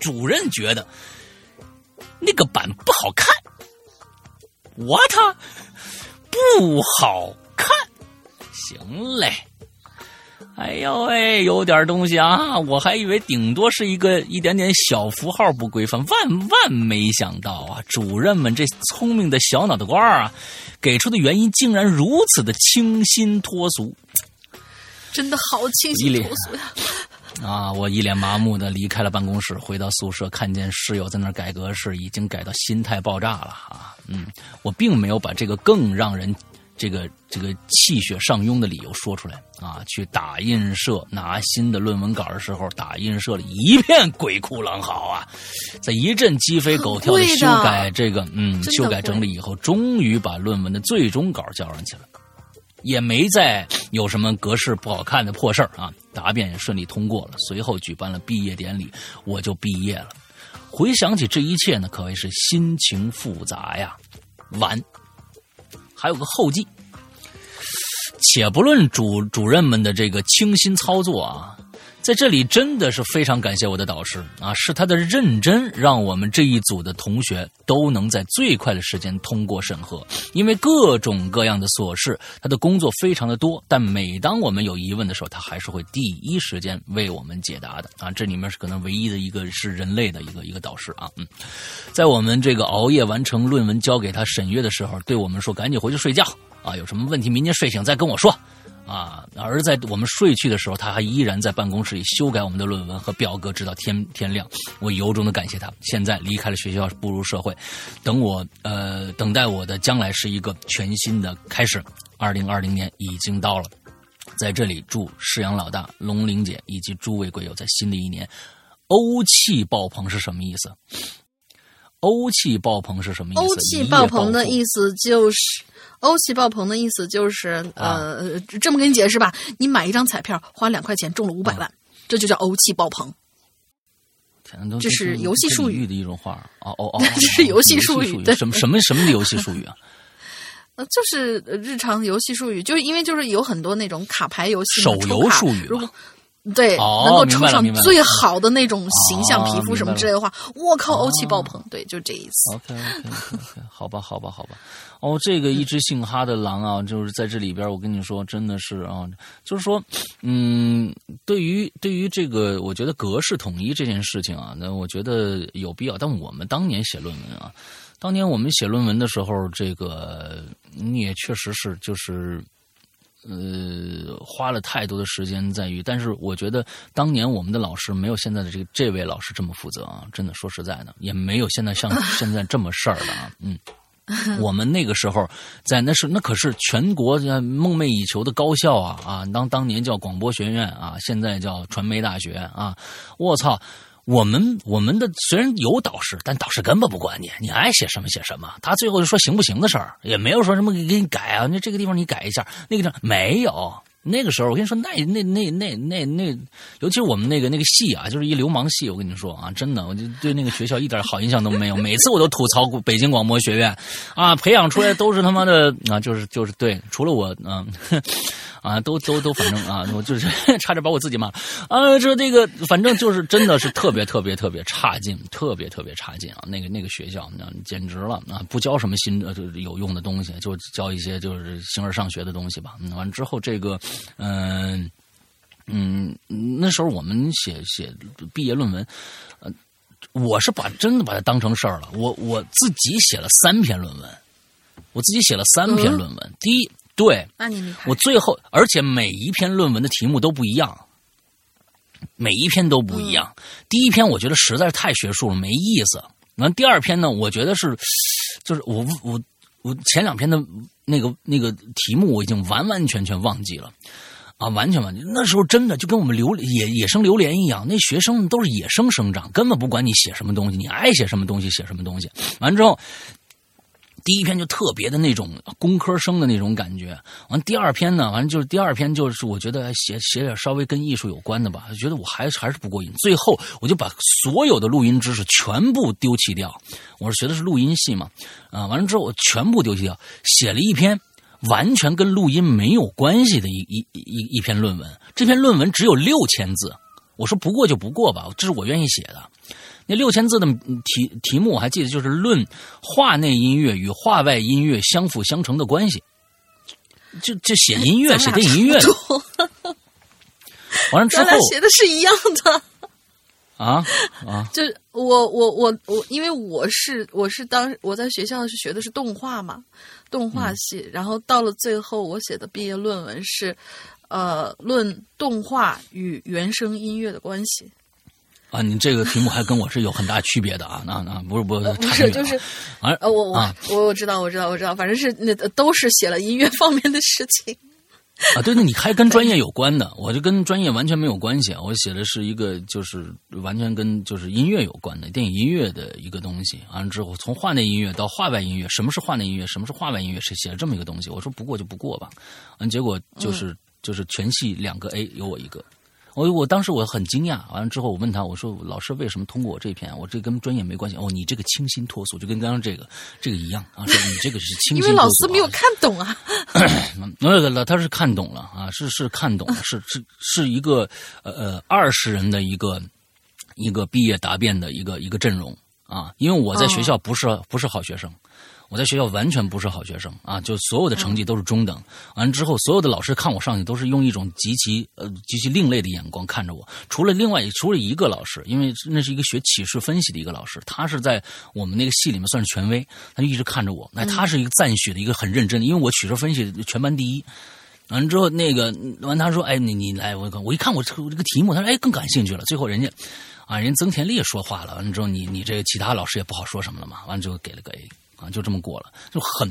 主任觉得那个版不好看，，what 不好看，行嘞。哎呦喂，有点东西啊！我还以为顶多是一个一点点小符号不规范，万万没想到啊！主任们这聪明的小脑袋瓜啊，给出的原因竟然如此的清新脱俗，真的好清新脱俗呀！啊！我一脸麻木的离开了办公室，回到宿舍，看见室友在那改格式，已经改到心态爆炸了啊！嗯，我并没有把这个更让人这个这个气血上涌的理由说出来啊！去打印社拿新的论文稿的时候，打印社里一片鬼哭狼嚎啊！在一阵鸡飞狗跳的修改这个嗯修改整理以后，终于把论文的最终稿交上去了。也没再有什么格式不好看的破事儿啊，答辩也顺利通过了。随后举办了毕业典礼，我就毕业了。回想起这一切呢，可谓是心情复杂呀。完，还有个后记。且不论主主任们的这个倾心操作啊。在这里真的是非常感谢我的导师啊，是他的认真，让我们这一组的同学都能在最快的时间通过审核。因为各种各样的琐事，他的工作非常的多，但每当我们有疑问的时候，他还是会第一时间为我们解答的啊。这里面是可能唯一的一个是人类的一个一个导师啊。嗯，在我们这个熬夜完成论文交给他审阅的时候，对我们说：“赶紧回去睡觉啊，有什么问题明天睡醒再跟我说。”啊！而在我们睡去的时候，他还依然在办公室里修改我们的论文和表格，直到天天亮。我由衷的感谢他。现在离开了学校，步入社会，等我呃，等待我的将来是一个全新的开始。二零二零年已经到了，在这里祝世阳老大、龙玲姐以及诸位贵友在新的一年欧气爆棚是什么意思？欧气爆棚是什么意思？欧气爆棚的意思就是。欧气爆棚的意思就是，呃，这么跟你解释吧，你买一张彩票，花两块钱中了五百万，这就叫欧气爆棚。这是游戏术语的一种话哦哦哦，这是游戏术语，什么什么什么的游戏术语啊？呃，就是日常游戏术语，就是因为就是有很多那种卡牌游戏，手游术语。对，能够抽上最好的那种形象皮肤什么之类的话，我靠，欧气爆棚！对，就这一次。OK OK OK，好吧，好吧，好吧。哦，这个一只姓哈的狼啊，就是在这里边，我跟你说，真的是啊，就是说，嗯，对于对于这个，我觉得格式统一这件事情啊，那我觉得有必要。但我们当年写论文啊，当年我们写论文的时候，这个你也确实是就是。呃，花了太多的时间在于，但是我觉得当年我们的老师没有现在的这个这位老师这么负责啊，真的说实在的，也没有现在像 现在这么事儿了啊。嗯，我们那个时候在那是那可是全国梦寐以求的高校啊啊，当当年叫广播学院啊，现在叫传媒大学啊，我操！我们我们的虽然有导师，但导师根本不管你，你爱写什么写什么。他最后就说行不行的事儿，也没有说什么给你改啊。那这个地方你改一下，那个地方没有。那个时候我跟你说，那那那那那那，尤其是我们那个那个系啊，就是一流氓系。我跟你说啊，真的，我就对那个学校一点好印象都没有。每次我都吐槽北京广播学院，啊，培养出来都是他妈的啊，就是就是对，除了我啊。啊，都都都，反正啊，我就是 差点把我自己骂啊！这那个，反正就是真的是特别特别特别差劲，特别特别差劲啊！那个那个学校，那简直了啊！不教什么新呃有用的东西，就教一些就是形而上学的东西吧。完了之后，这个嗯嗯，那时候我们写写毕业论文，呃，我是把真的把它当成事儿了。我我自己写了三篇论文，我自己写了三篇论文。第一。对，那你我最后，而且每一篇论文的题目都不一样，每一篇都不一样。第一篇我觉得实在是太学术了，没意思。完，第二篇呢，我觉得是，就是我我我前两篇的那个那个题目我已经完完全全忘记了，啊，完全忘记。那时候真的就跟我们榴野野生榴莲一样，那学生都是野生生长，根本不管你写什么东西，你爱写什么东西写什么东西。完之后。第一篇就特别的那种工科生的那种感觉，完第二篇呢，完了就是第二篇就是我觉得写写点稍微跟艺术有关的吧，觉得我还还是不过瘾。最后我就把所有的录音知识全部丢弃掉，我是学的是录音系嘛，啊，完了之后我全部丢弃掉，写了一篇完全跟录音没有关系的一一一一篇论文。这篇论文只有六千字，我说不过就不过吧，这是我愿意写的。那六千字的题题目我还记得，就是论画内音乐与画外音乐相辅相成的关系。就就写音乐，写电影音乐。完了之后，写的是一样的。啊啊！就我我我我，因为我是我是当我在学校是学的是动画嘛，动画系，然后到了最后我写的毕业论文是，呃，论动画与原声音乐的关系。啊，你这个题目还跟我是有很大区别的啊！那那不是不是不是就是，啊，我我我我知道我知道我知道，反正是那都是写了音乐方面的事情。啊，对，那你还跟专业有关的，我就跟专业完全没有关系。我写的是一个就是完全跟就是音乐有关的电影音乐的一个东西。完了之后，从画内音乐到画外音乐，什么是画内音乐，什么是画外音乐，是写了这么一个东西。我说不过就不过吧，嗯结果就是就是全系两个 A，有我一个。我我当时我很惊讶，完了之后我问他，我说老师为什么通过我这篇？我这跟专业没关系。哦，你这个清新脱俗，就跟刚刚这个这个一样啊，说你这个是清新因脱俗。为老师没有看懂啊。那个他是看懂了啊，是是看懂了，是是是一个呃呃二十人的一个一个毕业答辩的一个一个阵容啊，因为我在学校不是、不是好学生。我在学校完全不是好学生啊，就所有的成绩都是中等。完了之后，所有的老师看我上去都是用一种极其呃极其另类的眼光看着我。除了另外除了一个老师，因为那是一个学启示分析的一个老师，他是在我们那个系里面算是权威，他就一直看着我。那他是一个赞许的一个很认真的，因为我启示分析全班第一。完了之后，那个完他说：“哎，你你来，我我一看我这这个题目，他说哎更感兴趣了。最后人家啊，人曾田丽说话了。完了之后，你你这个其他老师也不好说什么了嘛。完了之后给了个 A。”啊，就这么过了，就很，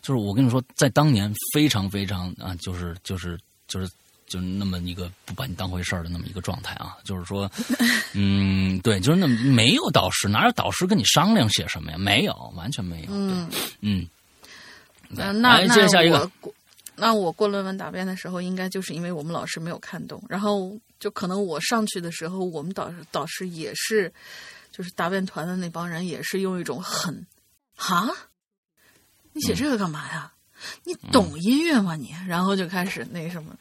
就是我跟你说，在当年非常非常啊，就是就是就是就那么一个不把你当回事儿的那么一个状态啊，就是说，嗯，对，就是那么没有导师，哪有导师跟你商量写什么呀？没有，完全没有。嗯嗯，那那接下一个我过那我过论文答辩的时候，应该就是因为我们老师没有看懂，然后就可能我上去的时候，我们导师导师也是，就是答辩团的那帮人也是用一种很。哈，你写这个干嘛呀？你懂音乐吗你？然后就开始那什么，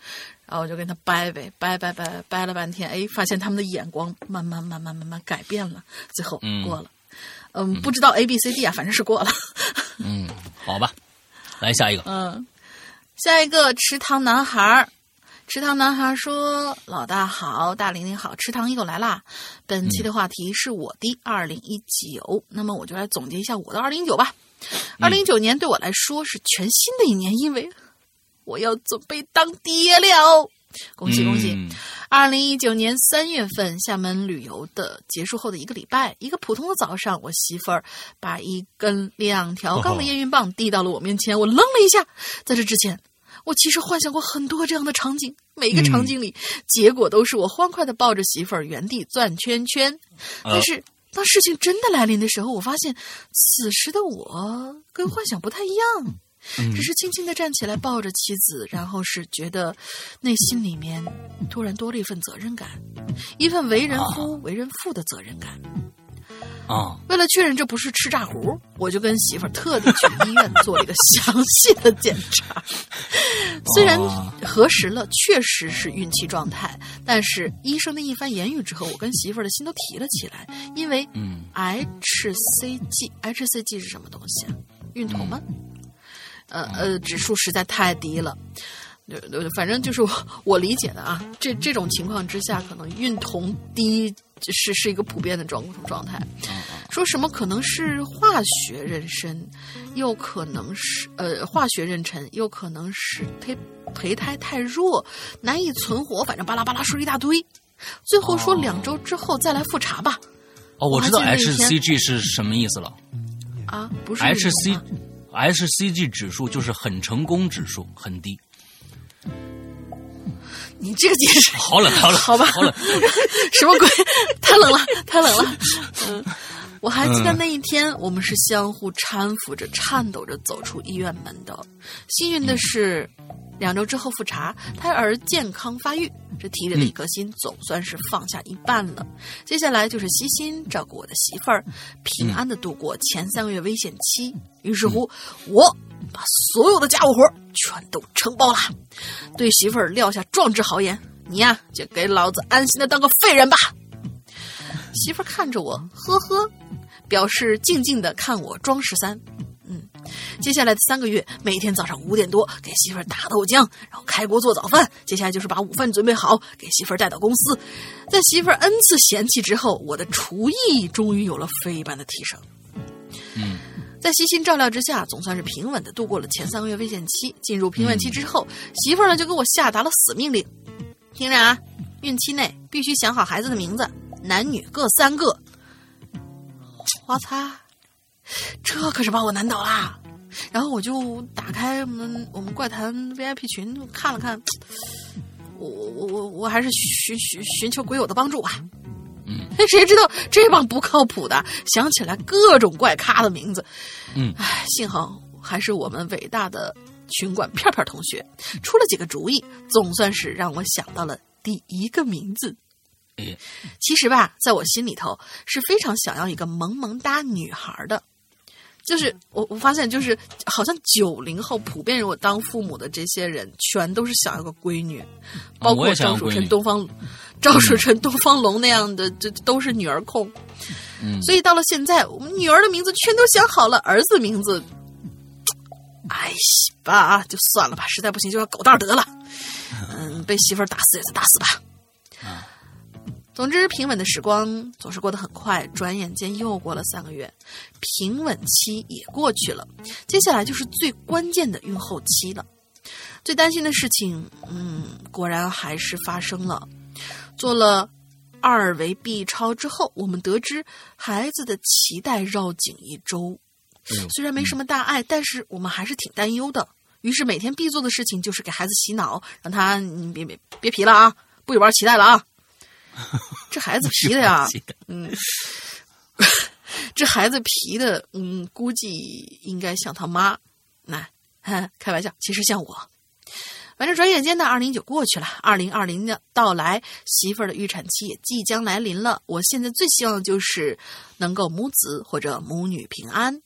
然后我就跟他掰呗，掰掰掰掰了半天，哎，发现他们的眼光慢慢慢慢慢慢改变了，最后过了。嗯，不知道 A B C D 啊，反正是过了。嗯，好吧，来下一个。嗯，下一个池塘男孩儿。池塘男孩说：“老大好，大玲玲好，池塘又来啦。本期的话题是我的二零一九，那么我就来总结一下我的二零一九吧。二零一九年对我来说是全新的一年，因为我要准备当爹了，恭喜恭喜！二零一九年三月份，厦门旅游的结束后的一个礼拜，一个普通的早上，我媳妇儿把一根两条杠的验孕棒递到了我面前，我愣了一下，在这之前。”我其实幻想过很多这样的场景，每一个场景里，结果都是我欢快的抱着媳妇儿原地转圈圈。但是当事情真的来临的时候，我发现此时的我跟幻想不太一样，只是轻轻的站起来抱着妻子，然后是觉得内心里面突然多了一份责任感，一份为人夫、为人父的责任感。啊！为了确认这不是吃炸糊，我就跟媳妇儿特地去医院做了一个详细的检查。虽然核实了确实是孕期状态，但是医生的一番言语之后，我跟媳妇儿的心都提了起来。因为嗯，HCG，HCG 是什么东西啊？孕酮吗？呃呃，指数实在太低了。对对，反正就是我我理解的啊，这这种情况之下，可能孕酮低是是一个普遍的状状态。说什么可能是化学妊娠，又可能是呃化学妊娠，又可能是胚胚胎太弱，难以存活，反正巴拉巴拉说了一大堆。最后说两周之后再来复查吧。哦，我知道 HCG 是什么意思了。啊，不是 hc hCG 指数就是很成功指数，很低。你这个解释 好冷，好冷，好吧好冷。什么鬼？太冷了，太冷了。嗯，我还记得那一天，我们是相互搀扶着、颤抖着走出医院门的。幸运的是，两周之后复查，胎儿健康发育，这提着的一颗心总算是放下一半了。接下来就是悉心照顾我的媳妇儿，平安的度过前三个月危险期。于是乎，我把所有的家务活儿全都承包了，对媳妇儿撂下壮志豪言：“你呀，就给老子安心的当个废人吧。”媳妇儿看着我，呵呵，表示静静的看我装十三。嗯，接下来的三个月，每天早上五点多给媳妇儿打豆浆，然后开锅做早饭。接下来就是把午饭准备好，给媳妇儿带到公司。在媳妇儿 n 次嫌弃之后，我的厨艺终于有了飞一般的提升。嗯，在悉心照料之下，总算是平稳的度过了前三个月危险期。进入平稳期之后，媳妇儿呢就给我下达了死命令：听着啊，孕期内必须想好孩子的名字，男女各三个。我操，这可是把我难倒啦！然后我就打开我们我们怪谈 VIP 群看了看，我我我我还是寻寻寻求鬼友的帮助吧。嗯，谁知道这帮不靠谱的想起来各种怪咖的名字。嗯唉，幸好还是我们伟大的群管片片同学出了几个主意，总算是让我想到了第一个名字。哎，其实吧，在我心里头是非常想要一个萌萌哒女孩的。就是我我发现，就是好像九零后普遍如果当父母的这些人，全都是想要个闺女，包括赵树臣、要闺女东方、赵树臣、东方龙那样的，这都是女儿控。嗯所以到了现在，我们女儿的名字全都想好了，儿子名字，哎吧，就算了吧，实在不行就要狗蛋儿得了。嗯，被媳妇儿打死也就打死吧。总之，平稳的时光总是过得很快，转眼间又过了三个月，平稳期也过去了，接下来就是最关键的孕后期了。最担心的事情，嗯，果然还是发生了。做了二维 B 超之后，我们得知孩子的脐带绕颈一周。虽然没什么大碍，但是我们还是挺担忧的。于是每天必做的事情就是给孩子洗脑，让他你别别别皮了啊，不许玩脐带了啊。这孩子皮的呀，嗯，这孩子皮的，嗯，估计应该像他妈。那、哈开玩笑，其实像我。反正转眼间的二零一九过去了，二零二零的到来，媳妇儿的预产期也即将来临了。我现在最希望的就是能够母子或者母女平安。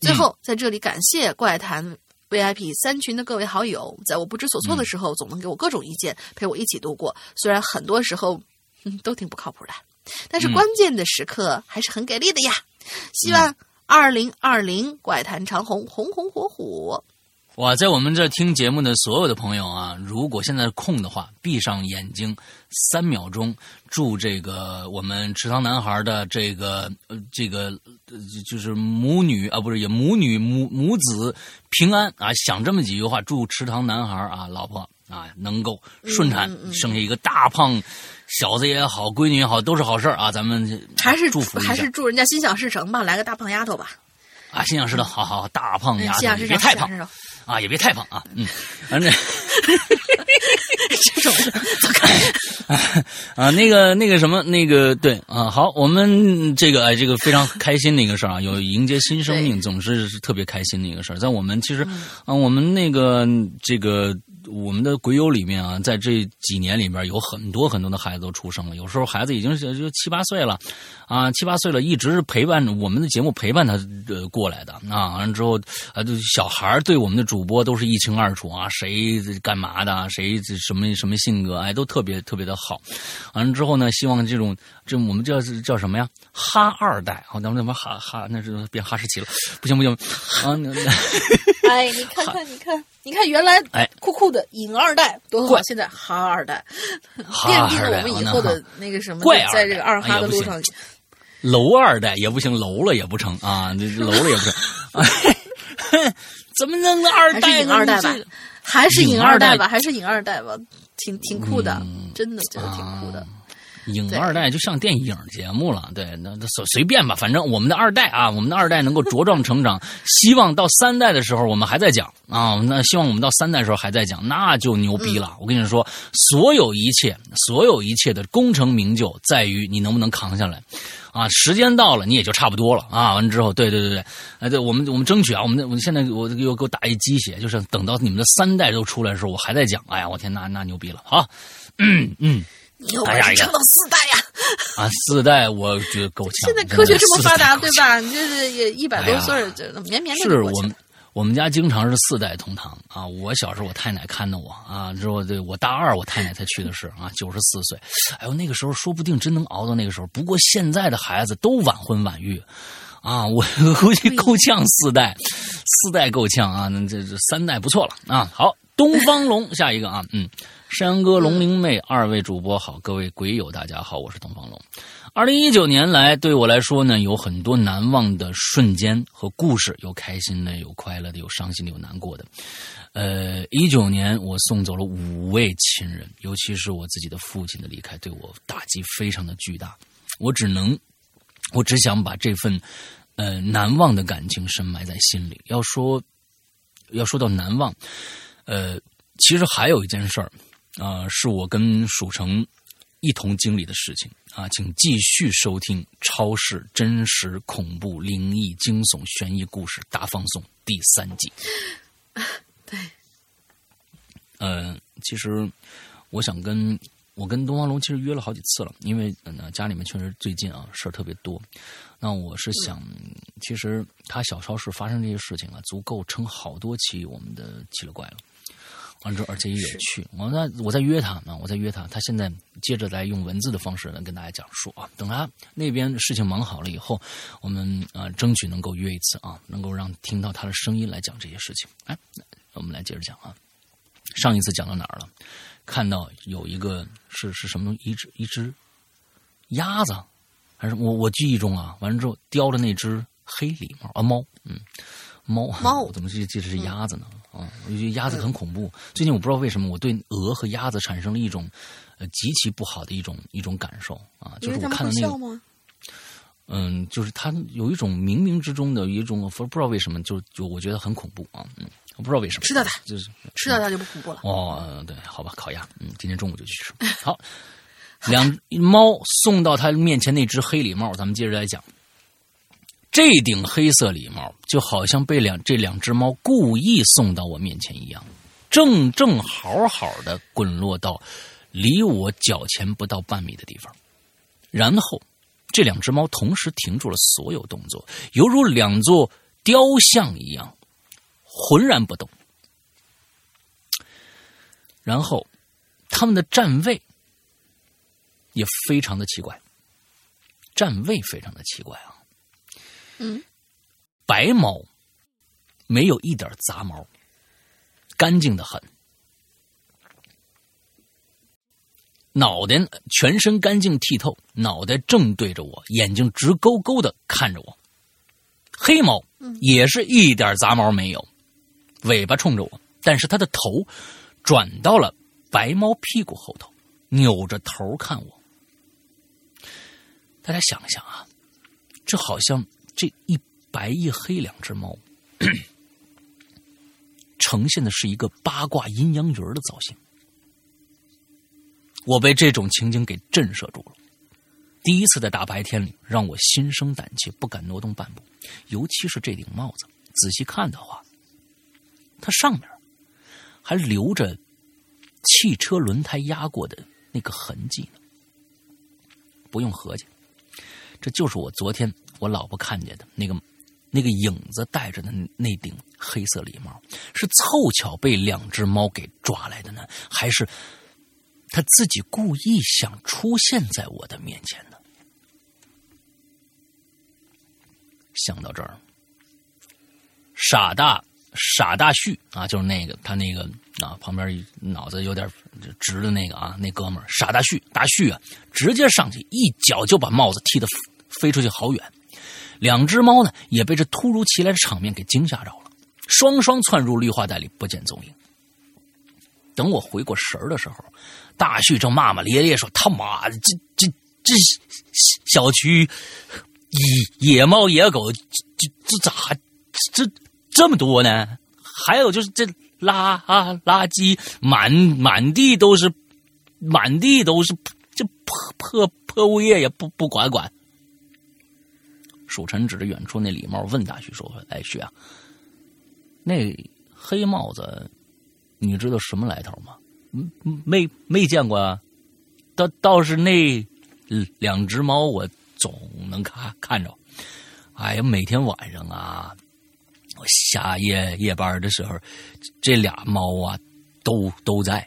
最后，在这里感谢怪谈 VIP 三群的各位好友，在我不知所措的时候，总能给我各种意见，陪我一起度过。虽然很多时候，嗯，都挺不靠谱的，但是关键的时刻还是很给力的呀。希望二零二零怪谈长虹红红火火。哇，在我们这听节目的所有的朋友啊，如果现在空的话，闭上眼睛三秒钟，祝这个我们池塘男孩的这个呃这个呃就是母女啊，不是也母女母母子平安啊，想这么几句话，祝池塘男孩啊老婆啊能够顺产，嗯嗯嗯生下一个大胖小子也好，闺女也好，都是好事儿啊，咱们还是祝福还是祝人家心想事成吧，来个大胖丫头吧，啊，心想事成，好好好，大胖丫头别太胖啊，也别太胖啊，嗯，反正。这种的走开。啊，那个那个什么，那个对啊，好，我们这个哎，这个非常开心的一个事儿啊，有迎接新生命，总是是特别开心的一个事儿。在我们其实啊，我们那个这个我们的鬼友里面啊，在这几年里面有很多很多的孩子都出生了，有时候孩子已经是就七八岁了，啊，七八岁了，一直是陪伴我们的节目陪伴他呃过来的啊，完了之后啊，就小孩对我们的主播都是一清二楚啊，谁干嘛的，谁什么什么性格，哎，都特别特别的好。完了之后呢，希望这种这我们叫叫什么呀？哈二代，好，咱们怎么哈哈那是变哈士奇了？不行不行啊！哎，你看看，你看，你看，原来哎酷酷的影二代多好怪，现在哈二代，哈奠定了我们以后的那个什么怪在这个二哈的路上，楼二代也不行，楼了也不成啊，这楼了也不成。哎 怎么弄个二代呢？影二代吧这个，还是影二代吧，还是影二代吧，挺挺酷的，真的真的挺酷的。影二代就像电影节目了，对，那那随随便吧，反正我们的二代啊，我们的二代能够茁壮成长，希望到三代的时候我们还在讲啊，那希望我们到三代的时候还在讲，那就牛逼了。我跟你说，所有一切，所有一切的功成名就在于你能不能扛下来。啊，时间到了，你也就差不多了啊。完了之后，对对对对，哎，对我们我们争取啊，我们我们现在我又给我打一鸡血，就是等到你们的三代都出来的时候，我还在讲，哎呀，我天，那那牛逼了，好，嗯嗯。哎呀呀本事撑到四代呀！啊，四代我觉得够呛。现在科学这么发达，对吧？你这是也一百多岁儿，这绵绵的是我们。我们家经常是四代同堂啊。我小时候我太奶看的我啊，之后对我大二我太奶才去的是啊，九十四岁。哎呦，那个时候说不定真能熬到那个时候。不过现在的孩子都晚婚晚育。啊，我估计够呛四代，四代够呛啊，那这这三代不错了啊。好，东方龙下一个啊，嗯，山羊哥、龙灵妹二位主播好，各位鬼友大家好，我是东方龙。二零一九年来，对我来说呢，有很多难忘的瞬间和故事，有开心的，有快乐的，有伤心的，有难过的。呃，一九年我送走了五位亲人，尤其是我自己的父亲的离开，对我打击非常的巨大。我只能，我只想把这份呃难忘的感情深埋在心里。要说要说到难忘，呃，其实还有一件事儿，啊、是我跟蜀城一同经历的事情啊，请继续收听《超市真实恐怖灵异惊悚悬疑故事大放送》第三季。对，呃，其实我想跟我跟东方龙其实约了好几次了，因为呢家里面确实最近啊事儿特别多。那我是想，其实他小超市发生这些事情啊，足够撑好多期我们的奇了怪了。完之后，而且也有趣。我在我在约他啊，我在约他。他现在接着来用文字的方式来跟大家讲述啊。等他那边事情忙好了以后，我们啊争取能够约一次啊，能够让听到他的声音来讲这些事情。哎，我们来接着讲啊。上一次讲到哪儿了？看到有一个是是什么东？一只一只鸭子，还是我我记忆中啊？完了之后叼着那只黑狸猫啊猫，嗯。猫猫，我怎么记记得是鸭子呢？啊，我觉得鸭子很恐怖。最近我不知道为什么，我对鹅和鸭子产生了一种呃极其不好的一种一种感受啊，就是我看到那个，嗯，就是它有一种冥冥之中的一种不不知道为什么，就就我觉得很恐怖啊，嗯，我不知道为什么吃掉它，就是吃掉它就不恐怖了。哦，对，好吧，烤鸭，嗯，今天中午就去吃。好，两猫送到他面前那只黑礼帽，咱们接着来讲。这顶黑色礼帽就好像被两这两只猫故意送到我面前一样，正正好好的滚落到离我脚前不到半米的地方，然后这两只猫同时停住了所有动作，犹如两座雕像一样浑然不动。然后他们的站位也非常的奇怪，站位非常的奇怪啊。嗯，白猫没有一点杂毛，干净的很。脑袋全身干净剔透，脑袋正对着我，眼睛直勾勾的看着我。黑猫也是一点杂毛没有，尾巴冲着我，但是它的头转到了白猫屁股后头，扭着头看我。大家想想啊，这好像。这一白一黑两只猫，呈现的是一个八卦阴阳鱼的造型。我被这种情景给震慑住了。第一次在大白天里，让我心生胆怯，不敢挪动半步。尤其是这顶帽子，仔细看的话，它上面还留着汽车轮胎压过的那个痕迹呢。不用合计，这就是我昨天。我老婆看见的那个，那个影子戴着的那顶黑色礼帽，是凑巧被两只猫给抓来的呢，还是他自己故意想出现在我的面前呢？想到这儿，傻大傻大旭啊，就是那个他那个啊，旁边脑子有点直的那个啊，那哥们儿傻大旭大旭啊，直接上去一脚就把帽子踢得飞出去好远。两只猫呢，也被这突如其来的场面给惊吓着了，双双窜入绿化带里，不见踪影。等我回过神儿的时候，大旭正骂骂咧咧说：“他妈的，这这这小区野野猫野狗，这这咋这这么多呢？还有就是这垃垃圾满满地都是，满地都是，这破破破物业也不不管管。”蜀臣指着远处那礼帽问大旭说：“哎，旭啊，那黑帽子，你知道什么来头吗？嗯，没没见过啊。倒倒是那两只猫，我总能看看着。哎呀，每天晚上啊，我下夜夜班的时候，这俩猫啊，都都在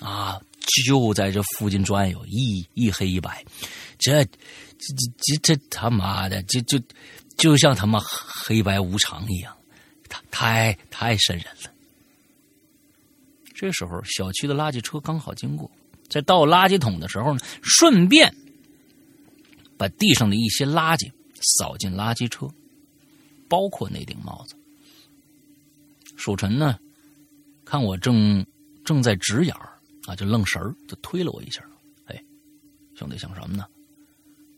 啊，就在这附近转悠，一一黑一白，这。”这这这这他妈的，就就就像他妈黑白无常一样，太太太瘆人了。这时候，小区的垃圾车刚好经过，在倒垃圾桶的时候呢，顺便把地上的一些垃圾扫进垃圾车，包括那顶帽子。蜀臣呢，看我正正在直眼儿啊，就愣神儿，就推了我一下。哎，兄弟，想什么呢？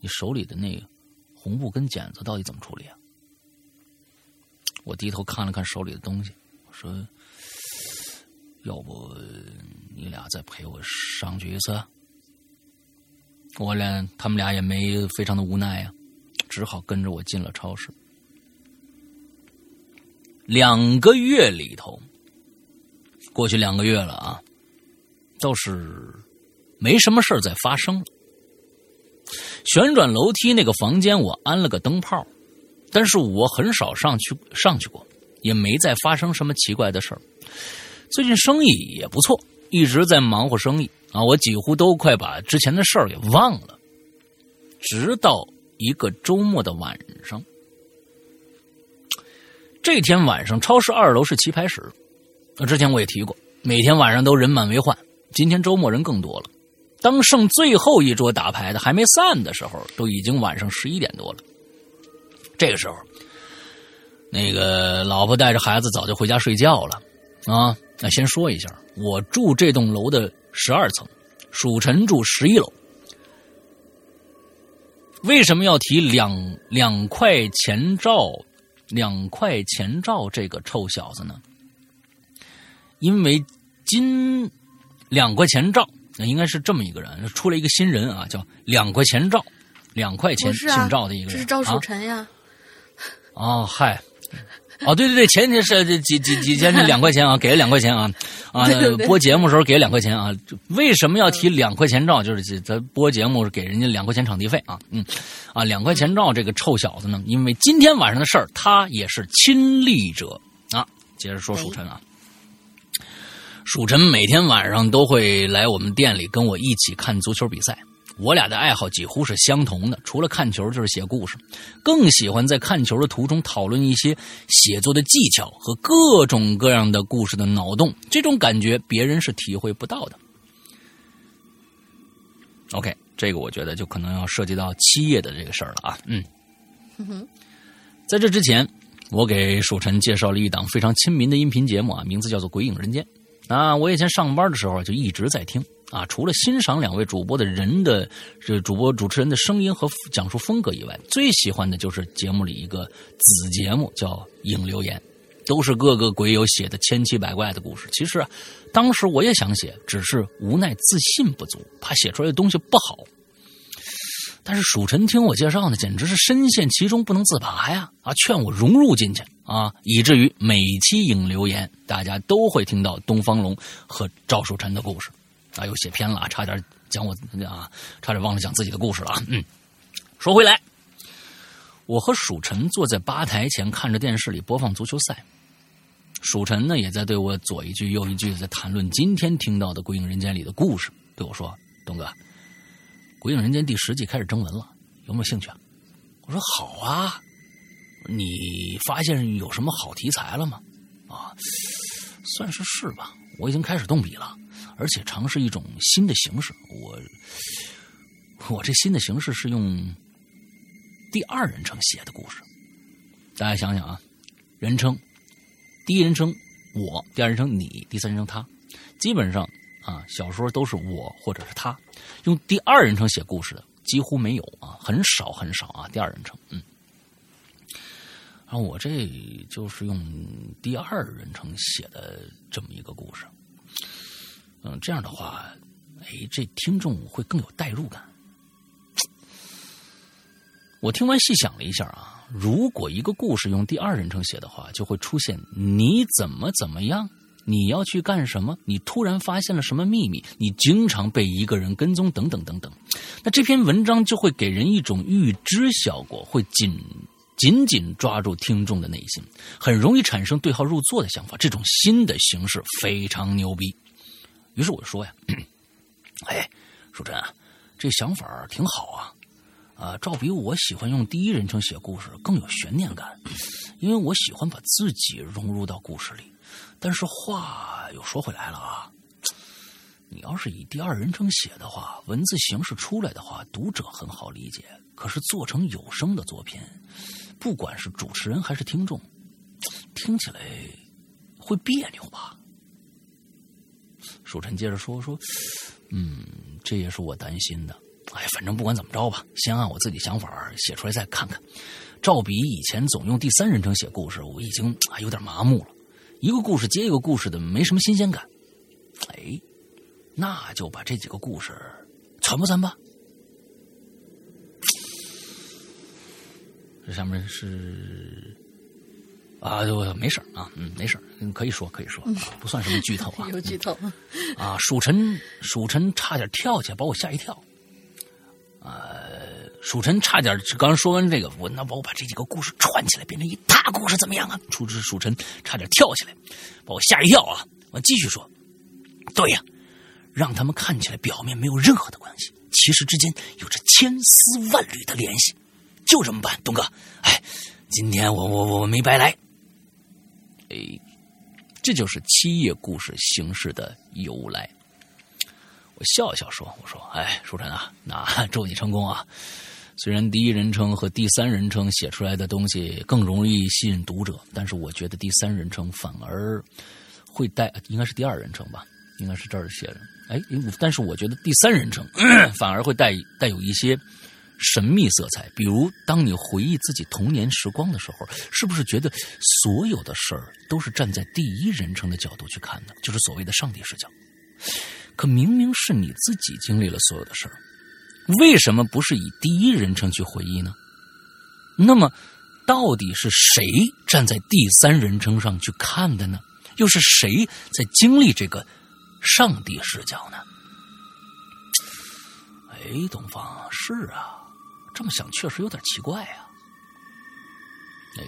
你手里的那个红布跟剪子到底怎么处理啊？我低头看了看手里的东西，我说：“要不你俩再陪我上去一次？”我俩他们俩也没非常的无奈呀，只好跟着我进了超市。两个月里头，过去两个月了啊，倒是没什么事儿在发生了。旋转楼梯那个房间，我安了个灯泡，但是我很少上去上去过，也没再发生什么奇怪的事儿。最近生意也不错，一直在忙活生意啊，我几乎都快把之前的事儿给忘了。直到一个周末的晚上，这天晚上超市二楼是棋牌室，那之前我也提过，每天晚上都人满为患，今天周末人更多了。当剩最后一桌打牌的还没散的时候，都已经晚上十一点多了。这个时候，那个老婆带着孩子早就回家睡觉了啊。那先说一下，我住这栋楼的十二层，蜀晨住十一楼。为什么要提两两块钱照、两块钱照这个臭小子呢？因为今两块钱照。那应该是这么一个人，出了一个新人啊，叫两块钱赵，两块钱姓赵的一个人，这是赵曙臣呀。哦，嗨，哦，对对对，前天是几几几天是两块钱啊，给了两块钱啊啊，播节目时候给了两块钱啊。为什么要提两块钱赵？就是咱播节目是给人家两块钱场地费啊，嗯啊，两块钱赵这个臭小子呢，因为今天晚上的事儿，他也是亲历者啊。接着说蜀臣啊。蜀晨每天晚上都会来我们店里跟我一起看足球比赛，我俩的爱好几乎是相同的，除了看球就是写故事，更喜欢在看球的途中讨论一些写作的技巧和各种各样的故事的脑洞，这种感觉别人是体会不到的。OK，这个我觉得就可能要涉及到七夜的这个事儿了啊，嗯，在这之前，我给蜀晨介绍了一档非常亲民的音频节目啊，名字叫做《鬼影人间》。啊，我以前上班的时候就一直在听啊。除了欣赏两位主播的人的这主播主持人的声音和讲述风格以外，最喜欢的就是节目里一个子节目叫《影留言》，都是各个鬼友写的千奇百怪的故事。其实啊，当时我也想写，只是无奈自信不足，怕写出来的东西不好。但是蜀臣听我介绍呢，简直是深陷其中不能自拔呀！啊，劝我融入进去啊，以至于每期影留言，大家都会听到东方龙和赵蜀臣的故事。啊，又写偏了，差点讲我啊，差点忘了讲自己的故事了。嗯，说回来，我和蜀臣坐在吧台前看着电视里播放足球赛，蜀臣呢也在对我左一句右一句在谈论今天听到的《鬼影人间》里的故事，对我说：“东哥。”《鬼影人间》第十季开始征文了，有没有兴趣啊？我说好啊。你发现有什么好题材了吗？啊，算是是吧。我已经开始动笔了，而且尝试一种新的形式。我我这新的形式是用第二人称写的故事。大家想想啊，人称第一人称我，第二人称你，第三人称他，基本上。啊，小说都是我或者是他，用第二人称写故事的几乎没有啊，很少很少啊，第二人称，嗯，然后我这就是用第二人称写的这么一个故事，嗯，这样的话，哎，这听众会更有代入感。我听完细想了一下啊，如果一个故事用第二人称写的话，就会出现你怎么怎么样。你要去干什么？你突然发现了什么秘密？你经常被一个人跟踪，等等等等。那这篇文章就会给人一种预知效果，会紧紧紧抓住听众的内心，很容易产生对号入座的想法。这种新的形式非常牛逼。于是我说呀：“ 哎，淑珍啊，这想法挺好啊。啊，照比我喜欢用第一人称写故事更有悬念感，因为我喜欢把自己融入到故事里。”但是话又说回来了啊，你要是以第二人称写的话，文字形式出来的话，读者很好理解。可是做成有声的作品，不管是主持人还是听众，听起来会别扭吧？蜀臣接着说说，嗯，这也是我担心的。哎，反正不管怎么着吧，先按我自己想法写出来再看看。照比以前总用第三人称写故事，我已经啊有点麻木了。一个故事接一个故事的，没什么新鲜感。哎，那就把这几个故事传播传吧。这上面是啊，就没事啊，嗯，没事可以说可以说，不算什么剧透啊。有剧透啊！蜀臣，蜀臣差点跳起来把我吓一跳。呃，蜀臣差点刚说完这个，我那我把这几个故事串起来变成一大故事怎么样啊？蜀之蜀臣差点跳起来把我吓一跳啊！我继续说，对呀，让他们看起来表面没有任何的关系，其实之间有着千丝万缕的联系，就这么办，东哥。哎，今天我我我没白来。哎，这就是七夜故事形式的由来。我笑笑说：“我说，哎，舒晨啊，那祝你成功啊！虽然第一人称和第三人称写出来的东西更容易吸引读者，但是我觉得第三人称反而会带，应该是第二人称吧，应该是这儿写的。哎，但是我觉得第三人称 反而会带带有一些。”神秘色彩，比如当你回忆自己童年时光的时候，是不是觉得所有的事儿都是站在第一人称的角度去看的，就是所谓的上帝视角？可明明是你自己经历了所有的事儿，为什么不是以第一人称去回忆呢？那么，到底是谁站在第三人称上去看的呢？又是谁在经历这个上帝视角呢？哎，东方是啊。这么想确实有点奇怪啊！哎，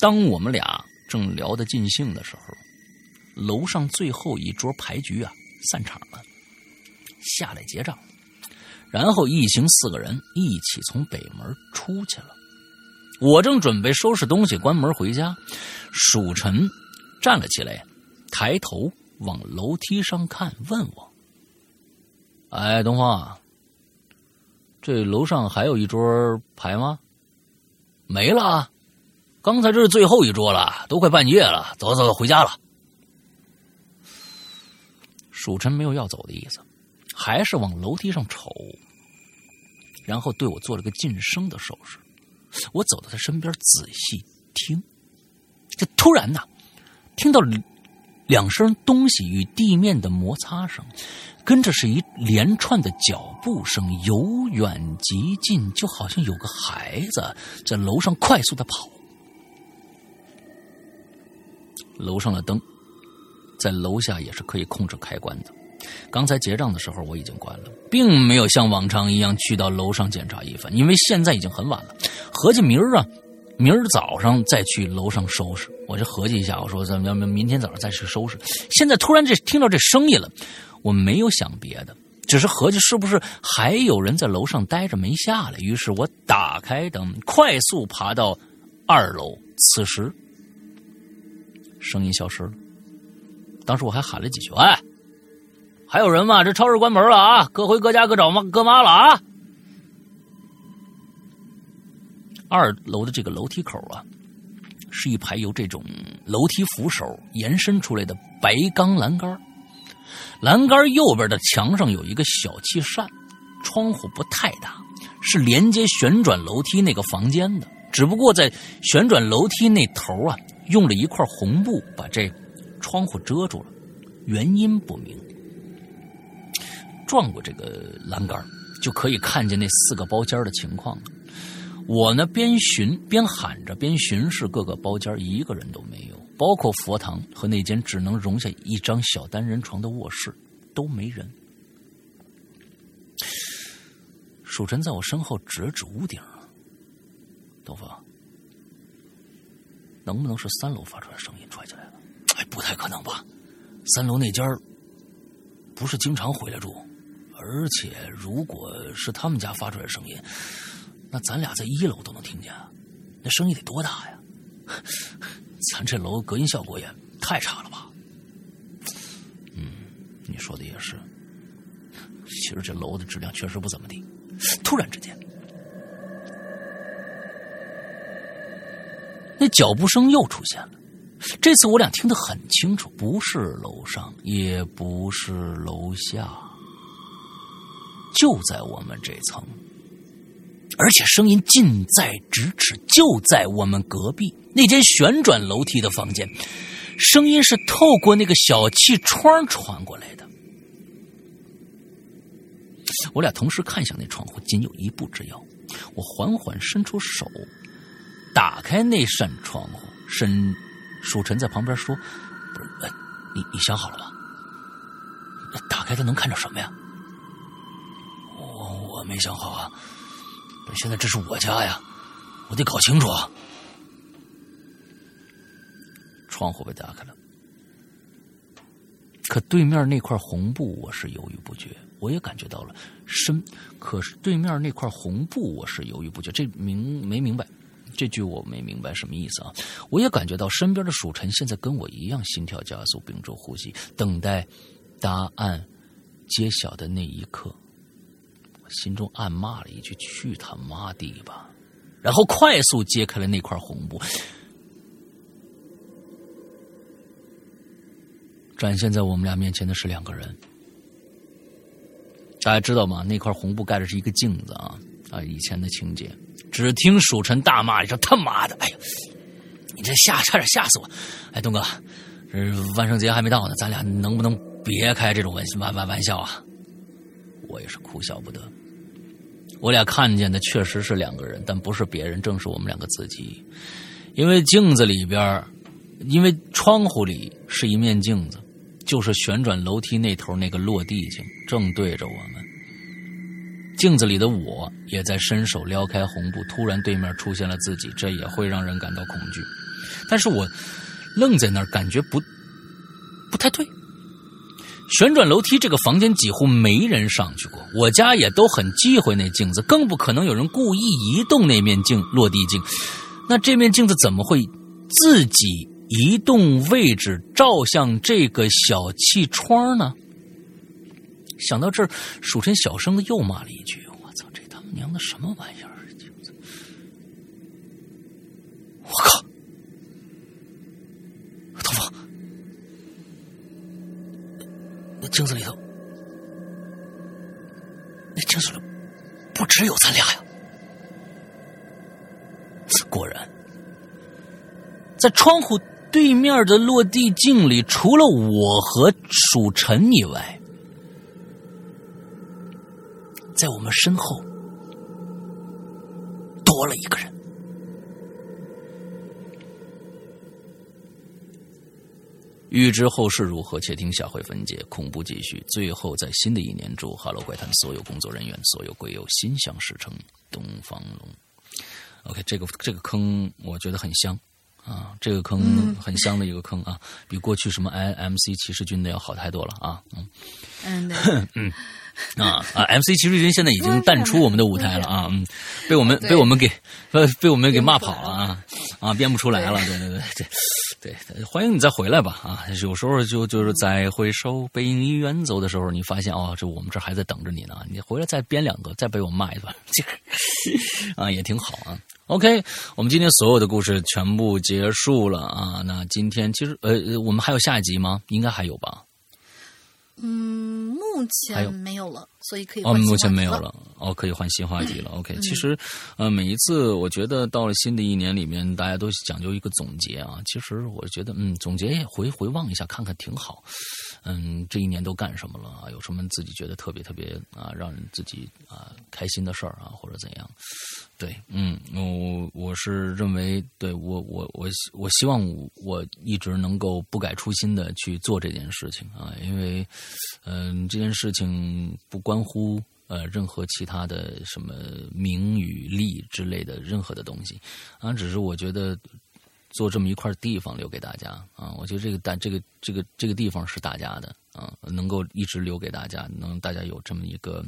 当我们俩正聊得尽兴的时候，楼上最后一桌牌局啊散场了，下来结账，然后一行四个人一起从北门出去了。我正准备收拾东西关门回家，蜀臣站了起来，抬头往楼梯上看，问我：“哎，东方。”这楼上还有一桌牌吗？没了，刚才这是最后一桌了，都快半夜了，走走走，回家了。蜀臣没有要走的意思，还是往楼梯上瞅，然后对我做了个噤声的手势。我走到他身边仔细听，这突然呐，听到两声东西与地面的摩擦声。跟着是一连串的脚步声，由远及近，就好像有个孩子在楼上快速的跑。楼上的灯在楼下也是可以控制开关的。刚才结账的时候我已经关了，并没有像往常一样去到楼上检查一番，因为现在已经很晚了。合计明儿啊，明儿早上再去楼上收拾。我就合计一下，我说咱们要明明天早上再去收拾。现在突然这听到这声音了。我没有想别的，只是合计是不是还有人在楼上待着没下来。于是我打开灯，快速爬到二楼。此时，声音消失了。当时我还喊了几句：“哎，还有人吗？这超市关门了啊！各回各家，各找妈各妈了啊！”二楼的这个楼梯口啊，是一排由这种楼梯扶手延伸出来的白钢栏杆栏杆右边的墙上有一个小气扇，窗户不太大，是连接旋转楼梯那个房间的。只不过在旋转楼梯那头啊，用了一块红布把这窗户遮住了，原因不明。转过这个栏杆，就可以看见那四个包间的情况了。我呢，边巡边喊着，边巡视各个包间，一个人都没有。包括佛堂和那间只能容下一张小单人床的卧室都没人。蜀臣在我身后指了指屋顶，东方，能不能是三楼发出来声音？不太可能吧？三楼那间不是经常回来住，而且如果是他们家发出来的声音，那咱俩在一楼都能听见啊，那声音得多大呀？咱这楼隔音效果也太差了吧？嗯，你说的也是。其实这楼的质量确实不怎么地。突然之间，那脚步声又出现了。这次我俩听得很清楚，不是楼上，也不是楼下，就在我们这层。而且声音近在咫尺，就在我们隔壁那间旋转楼梯的房间，声音是透过那个小气窗传过来的。我俩同时看向那窗户，仅有一步之遥。我缓缓伸出手，打开那扇窗户。伸蜀臣在旁边说：“不是，哎，你你想好了吗？打开它能看着什么呀？”我我没想好啊。现在这是我家呀，我得搞清楚啊。窗户被打开了，可对面那块红布我是犹豫不决。我也感觉到了深，可是对面那块红布我是犹豫不决。这明没明白？这句我没明白什么意思啊！我也感觉到身边的蜀臣现在跟我一样心跳加速，屏住呼吸，等待答案揭晓的那一刻。我心中暗骂了一句：“去他妈的吧！”然后快速揭开了那块红布，展现在我们俩面前的是两个人。大家知道吗？那块红布盖的是一个镜子啊啊！以前的情节。只听蜀臣大骂一声：“他妈的！哎呀，你这吓差点吓死我！哎，东哥，这万圣节还没到呢，咱俩能不能别开这种玩玩玩玩笑啊？”我也是哭笑不得。我俩看见的确实是两个人，但不是别人，正是我们两个自己。因为镜子里边，因为窗户里是一面镜子，就是旋转楼梯那头那个落地镜，正对着我们。镜子里的我也在伸手撩开红布，突然对面出现了自己，这也会让人感到恐惧。但是我愣在那儿，感觉不不太对。旋转楼梯这个房间几乎没人上去过，我家也都很忌讳那镜子，更不可能有人故意移动那面镜落地镜。那这面镜子怎么会自己移动位置照向这个小气窗呢？想到这儿，蜀臣小声的又骂了一句：“我操，这他娘的什么玩意儿！”我靠，东方，那镜子里头，那镜子里不只有咱俩呀！果然，在窗户对面的落地镜里，除了我和蜀臣以外。在我们身后多了一个人。欲知后事如何，且听下回分解。恐怖继续。最后，在新的一年，祝《哈喽怪谈》所有工作人员、所有鬼友心想事成。东方龙。OK，这个这个坑我觉得很香啊，这个坑很香的一个坑啊，比过去什么 IMC 骑士军的要好太多了啊。嗯嗯 嗯。啊啊！MC 骑士军现在已经淡出我们的舞台了啊，嗯，被我们被我们给呃被我们给骂跑了啊啊，编不出来了，对对对对对，欢迎你再回来吧啊！有时候就就是在回首背影已远走的时候，你发现哦，这我们这还在等着你呢，你回来再编两个，再被我骂一段，啊，也挺好啊。OK，我们今天所有的故事全部结束了啊。那今天其实呃，我们还有下一集吗？应该还有吧。嗯，目前没有了，所以可以哦，目前没有了哦，可以换新话题了。OK，其实呃，每一次我觉得到了新的一年里面，大家都讲究一个总结啊。其实我觉得，嗯，总结也回回望一下，看看挺好。嗯，这一年都干什么了啊？有什么自己觉得特别特别啊，让人自己啊开心的事儿啊，或者怎样？对，嗯，我我是认为，对我我我我希望我一直能够不改初心的去做这件事情啊，因为，嗯，这件事情不关乎呃任何其他的什么名与利之类的任何的东西啊，只是我觉得。做这么一块地方留给大家啊，我觉得这个大这个这个这个地方是大家的啊，能够一直留给大家，能大家有这么一个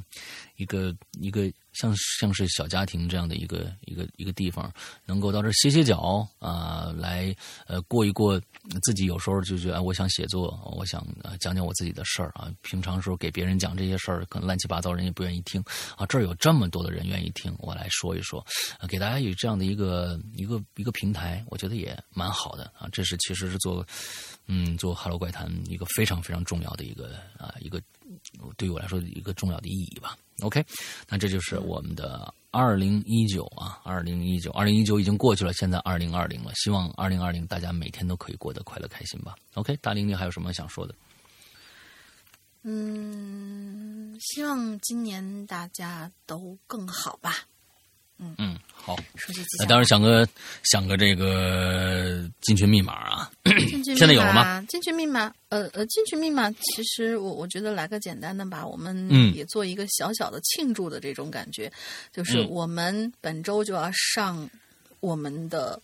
一个一个。像像是小家庭这样的一个一个一个地方，能够到这歇歇脚啊，来呃过一过自己有时候就觉得我想写作，我想讲讲我自己的事儿啊。平常时候给别人讲这些事儿，可能乱七八糟，人也不愿意听啊。这儿有这么多的人愿意听，我来说一说，给大家有这样的一个一个一个平台，我觉得也蛮好的啊。这是其实是做嗯做《哈喽怪谈》一个非常非常重要的一个啊一个对于我来说一个重要的意义吧。OK，那这就是我们的二零一九啊，二零一九，二零一九已经过去了，现在二零二零了。希望二零二零大家每天都可以过得快乐开心吧。OK，大玲，你还有什么想说的？嗯，希望今年大家都更好吧。嗯。嗯，好。那祥当然想个想个这个进群密码啊，现在有了吗？进群密码，呃呃，进群密码，其实我我觉得来个简单的吧，我们嗯。也做一个小小的庆祝的这种感觉，就是嗯。我们本周就要上我们的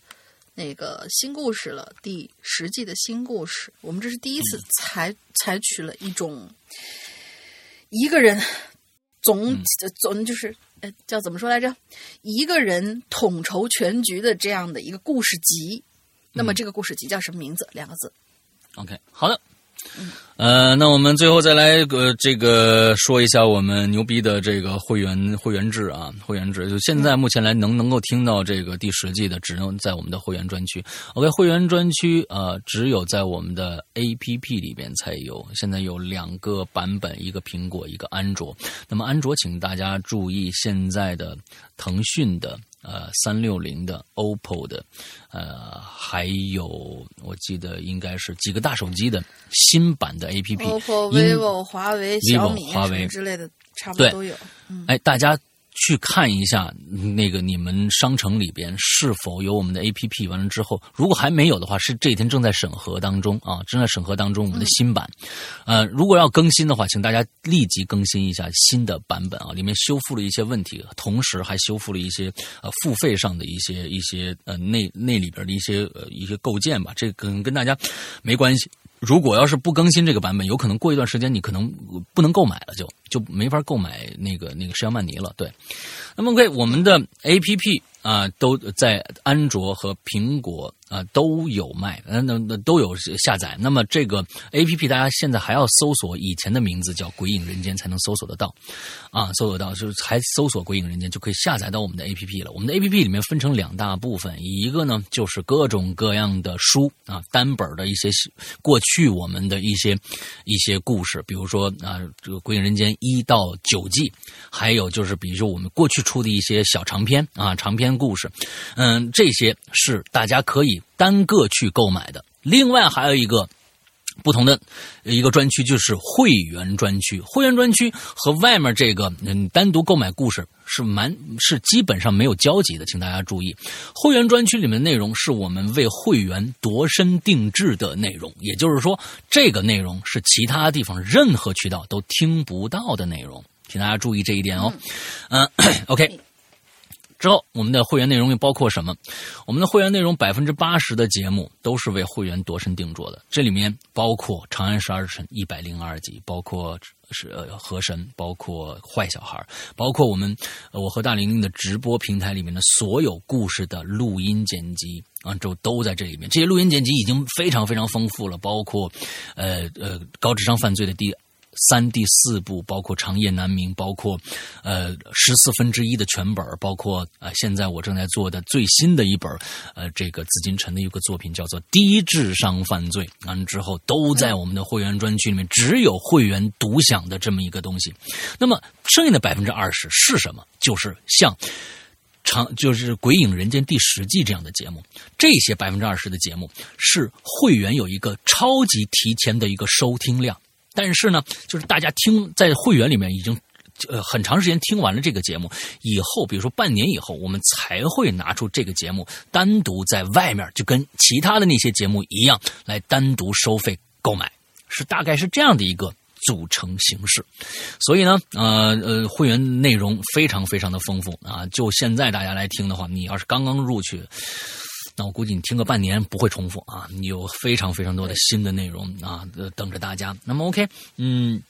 那个新故事了，第十季的新故事，我们这是第一次嗯。采、采取了一种一个人总、嗯总就是。呃，叫怎么说来着？一个人统筹全局的这样的一个故事集。那嗯么这个故事集叫什么名字？两个字。OK，好的。呃，那我们最后再来呃这个说一下我们牛逼的这个会员会员制啊，会员制就现在目前来能能够听到这个第十季的，只能在我们的会员专区。OK，会员专区呃只有在我们的 APP 里边才有，现在有两个版本，一个苹果，一个安卓。那么安卓，请大家注意现在的腾讯的。呃，三六零的、OPPO 的，呃，还有我记得应该是几个大手机的新版的 APP，OPPO、vivo、华为、小米、vivo 华为之类的，差不多都有。嗯，哎，大家去看一下那个你们商城里边是否有我们的 APP。完了之后，如果还没有的话，是这几天正在审核当中啊，正在审核当中我们的新版。呃，如果要更新的话，请大家立即更新一下新的版本啊，里面修复了一些问题，同时还修复了一些呃付费上的一些一些呃那那里边的一些呃一些构建吧，这跟跟大家没关系。如果要是不更新这个版本，有可能过一段时间你可能不能购买了就，就没法购买那个那个释迦曼尼了。对，那么 OK，我们的 A P P 啊、都在安卓和苹果啊、都有卖，嗯那那都有下载。那么这个 A P P 大家现在还要搜索以前的名字叫《鬼影人间》才能搜索得到，啊，搜索到就是还搜索《鬼影人间》就可以下载到我们的 A P P 了。我们的 A P P 里面分成两大部分，一个呢就是各种各样的书啊，单本的一些过去我们的一些一些故事，比如说啊，这个《鬼影人间》一到九季，还有就是比如说我们过去出的一些小长篇啊，长篇故事，嗯，这些是大家可以单个去购买的。另外还有一个。不同的一个专区就是会员专区，会员专区和外面这个嗯单独购买故事是蛮是基本上没有交集的，请大家注意，会员专区里面的内容是我们为会员度身定制的内容，也就是说，这个内容是其他地方任何渠道都听不到的内容，请大家注意这一点哦。嗯、OK。之后，我们的会员内容又包括什么？我们的会员内容百分之八十的节目都是为会员度身定做的，这里面包括《长安十二时辰》一百零二集，包括是呃河神，包括坏小孩，包括我们我和大玲玲的直播平台里面的所有故事的录音剪辑啊，就都在这里面。这些录音剪辑已经非常非常丰富了，包括呃呃高智商犯罪的第。三、第四部，包括《长夜难明》，包括呃十四分之一的全本，包括呃现在我正在做的最新的一本，呃这个紫禁城的一个作品叫做《低智商犯罪》，完之后都在我们的会员专区里面，只有会员独享的这么一个东西。那么剩下的百分之二十是什么？就是像。长就是《鬼影人间》第十季这样的节目，这些百分之二十的节目是会员有一个超级提前的一个收听量，但是呢，就是大家听在会员里面已经呃很长时间听完了这个节目以后，比如说半年以后，我们才会拿出这个节目单独在外面就跟其他的那些节目一样来单独收费购买，是大概是这样的一个。组成形式，所以呢，呃呃，会员内容非常非常的丰富啊！就现在大家来听的话，你要是刚刚入去，那我估计你听个半年不会重复啊！你有非常非常多的新的内容啊，呃等着大家。那么 OK，嗯，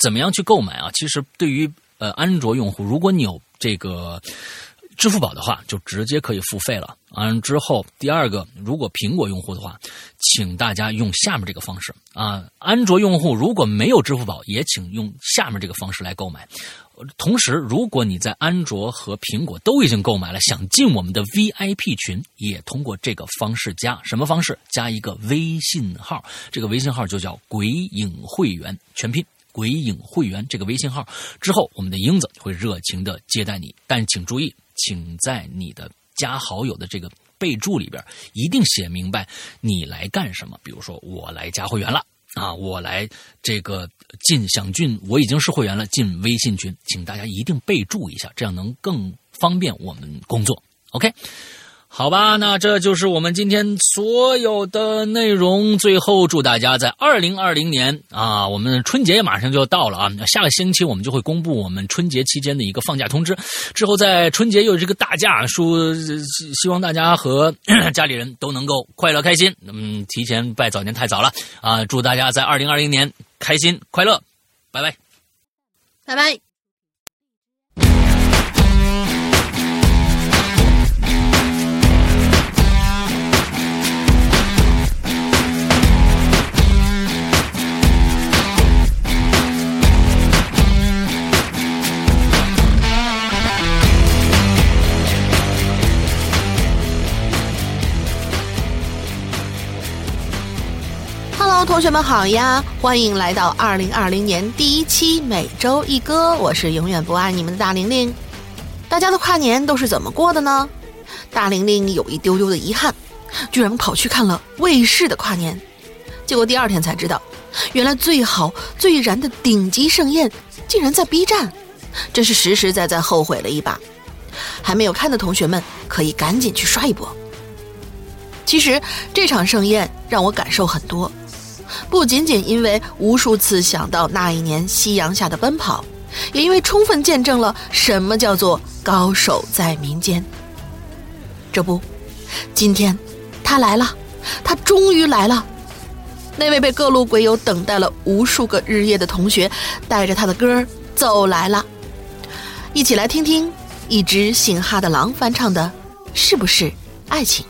怎么样去购买啊？其实对于呃安卓用户，如果你有这个。支付宝的话，就直接可以付费了。完之后，第二个，如果苹果用户的话，请大家用下面这个方式啊。安卓用户如果没有支付宝，也请用下面这个方式来购买。同时，如果你在安卓和苹果都已经购买了，想进我们的 VIP 群，也通过这个方式加。什么方式？加一个微信号，这个微信号就叫“鬼影会员”全拼。鬼影会员这个微信号之后，我们的英子会热情的接待你，但请注意，请在你的加好友的这个备注里边一定写明白你来干什么。比如说，我来加会员了啊，我来这个进想进，我已经是会员了，进微信群，请大家一定备注一下，这样能更方便我们工作。OK。好吧，那这就是我们今天所有的内容。最后，祝大家在二零二零年啊，我们春节马上就要到了啊，下个星期我们就会公布我们春节期间的一个放假通知。之后在春节又有这个大假，说希望大家和 家里人都能够快乐开心。嗯，提前拜早年太早了啊！祝大家在二零二零年开心快乐，拜拜，拜拜。同学们好呀，欢迎来到二零二零年第一期每周一歌，我是永远不爱你们的大玲玲。大家的跨年都是怎么过的呢？大玲玲有一丢丢的遗憾，居然跑去看了卫视的跨年，结果第二天才知道，原来最好最燃的顶级盛宴竟然在 B 站，真是实实在在后悔了一把。还没有看的同学们可以赶紧去刷一波。其实这场盛宴让我感受很多。不仅仅因为无数次想到那一年夕阳下的奔跑，也因为充分见证了什么叫做高手在民间。这不，今天他来了，他终于来了。那位被各路鬼友等待了无数个日夜的同学，带着他的歌走来了。一起来听听一只姓哈的狼翻唱的《是不是爱情》。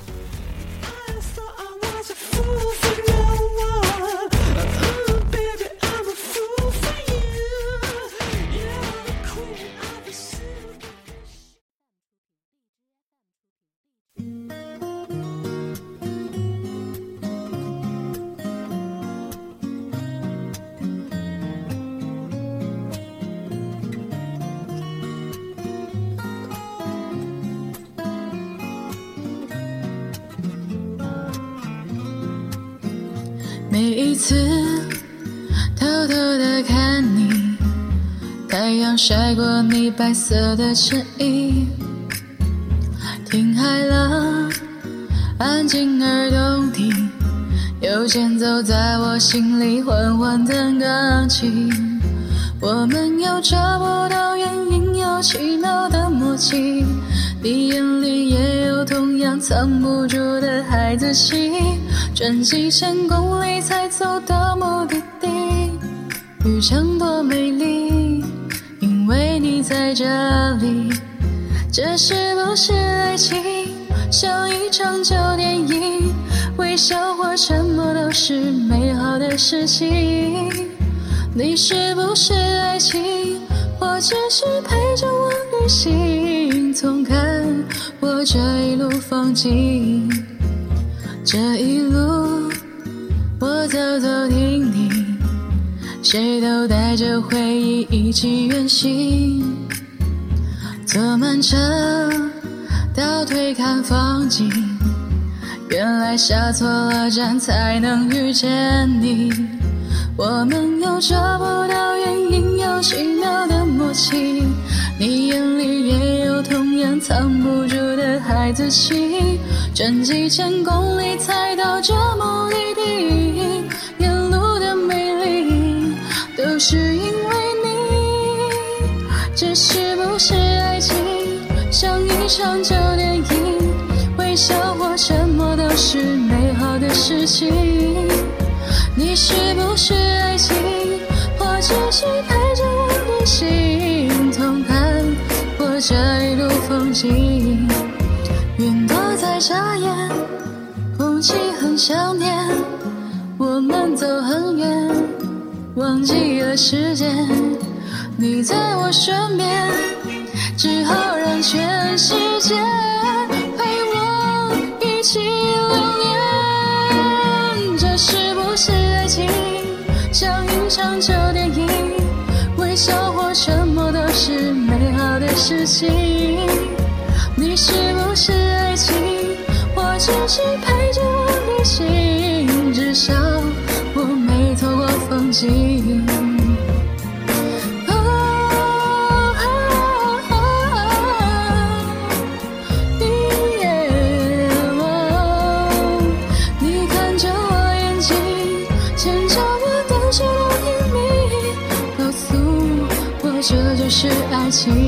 白色的衬衣，听海浪安静而动听，有前奏在我心里缓缓的钢琴。我们有找不到原因又奇妙的默契，你眼里也有同样藏不住的孩子气。转几千公里才走到目的地，旅程多美丽，为你在这里。这是不是爱情？像一场旧电影，微笑或沉默都是美好的事情。你是不是爱情？或只是陪着我旅行，总看我这一路风景。这一路我走走停停，谁都带着回忆一起远行。坐慢车倒退看风景，原来下错了站才能遇见你。我们有找不到原因，有奇妙的默契。你眼里也有同样藏不住的孩子气。转几千公里才到这目的地，是因为你。这是不是爱情？像一场旧电影，微笑或沉默都是美好的事情。你是不是爱情？或只是陪着我旅行，同看我这一路风景。云朵在眨眼，空气很想念，我们走很远，忘记了时间。你在我身边，只好让全世界陪我一起留恋。这是不是爱情？像一场旧电影，微笑或沉默都是美好的事情。就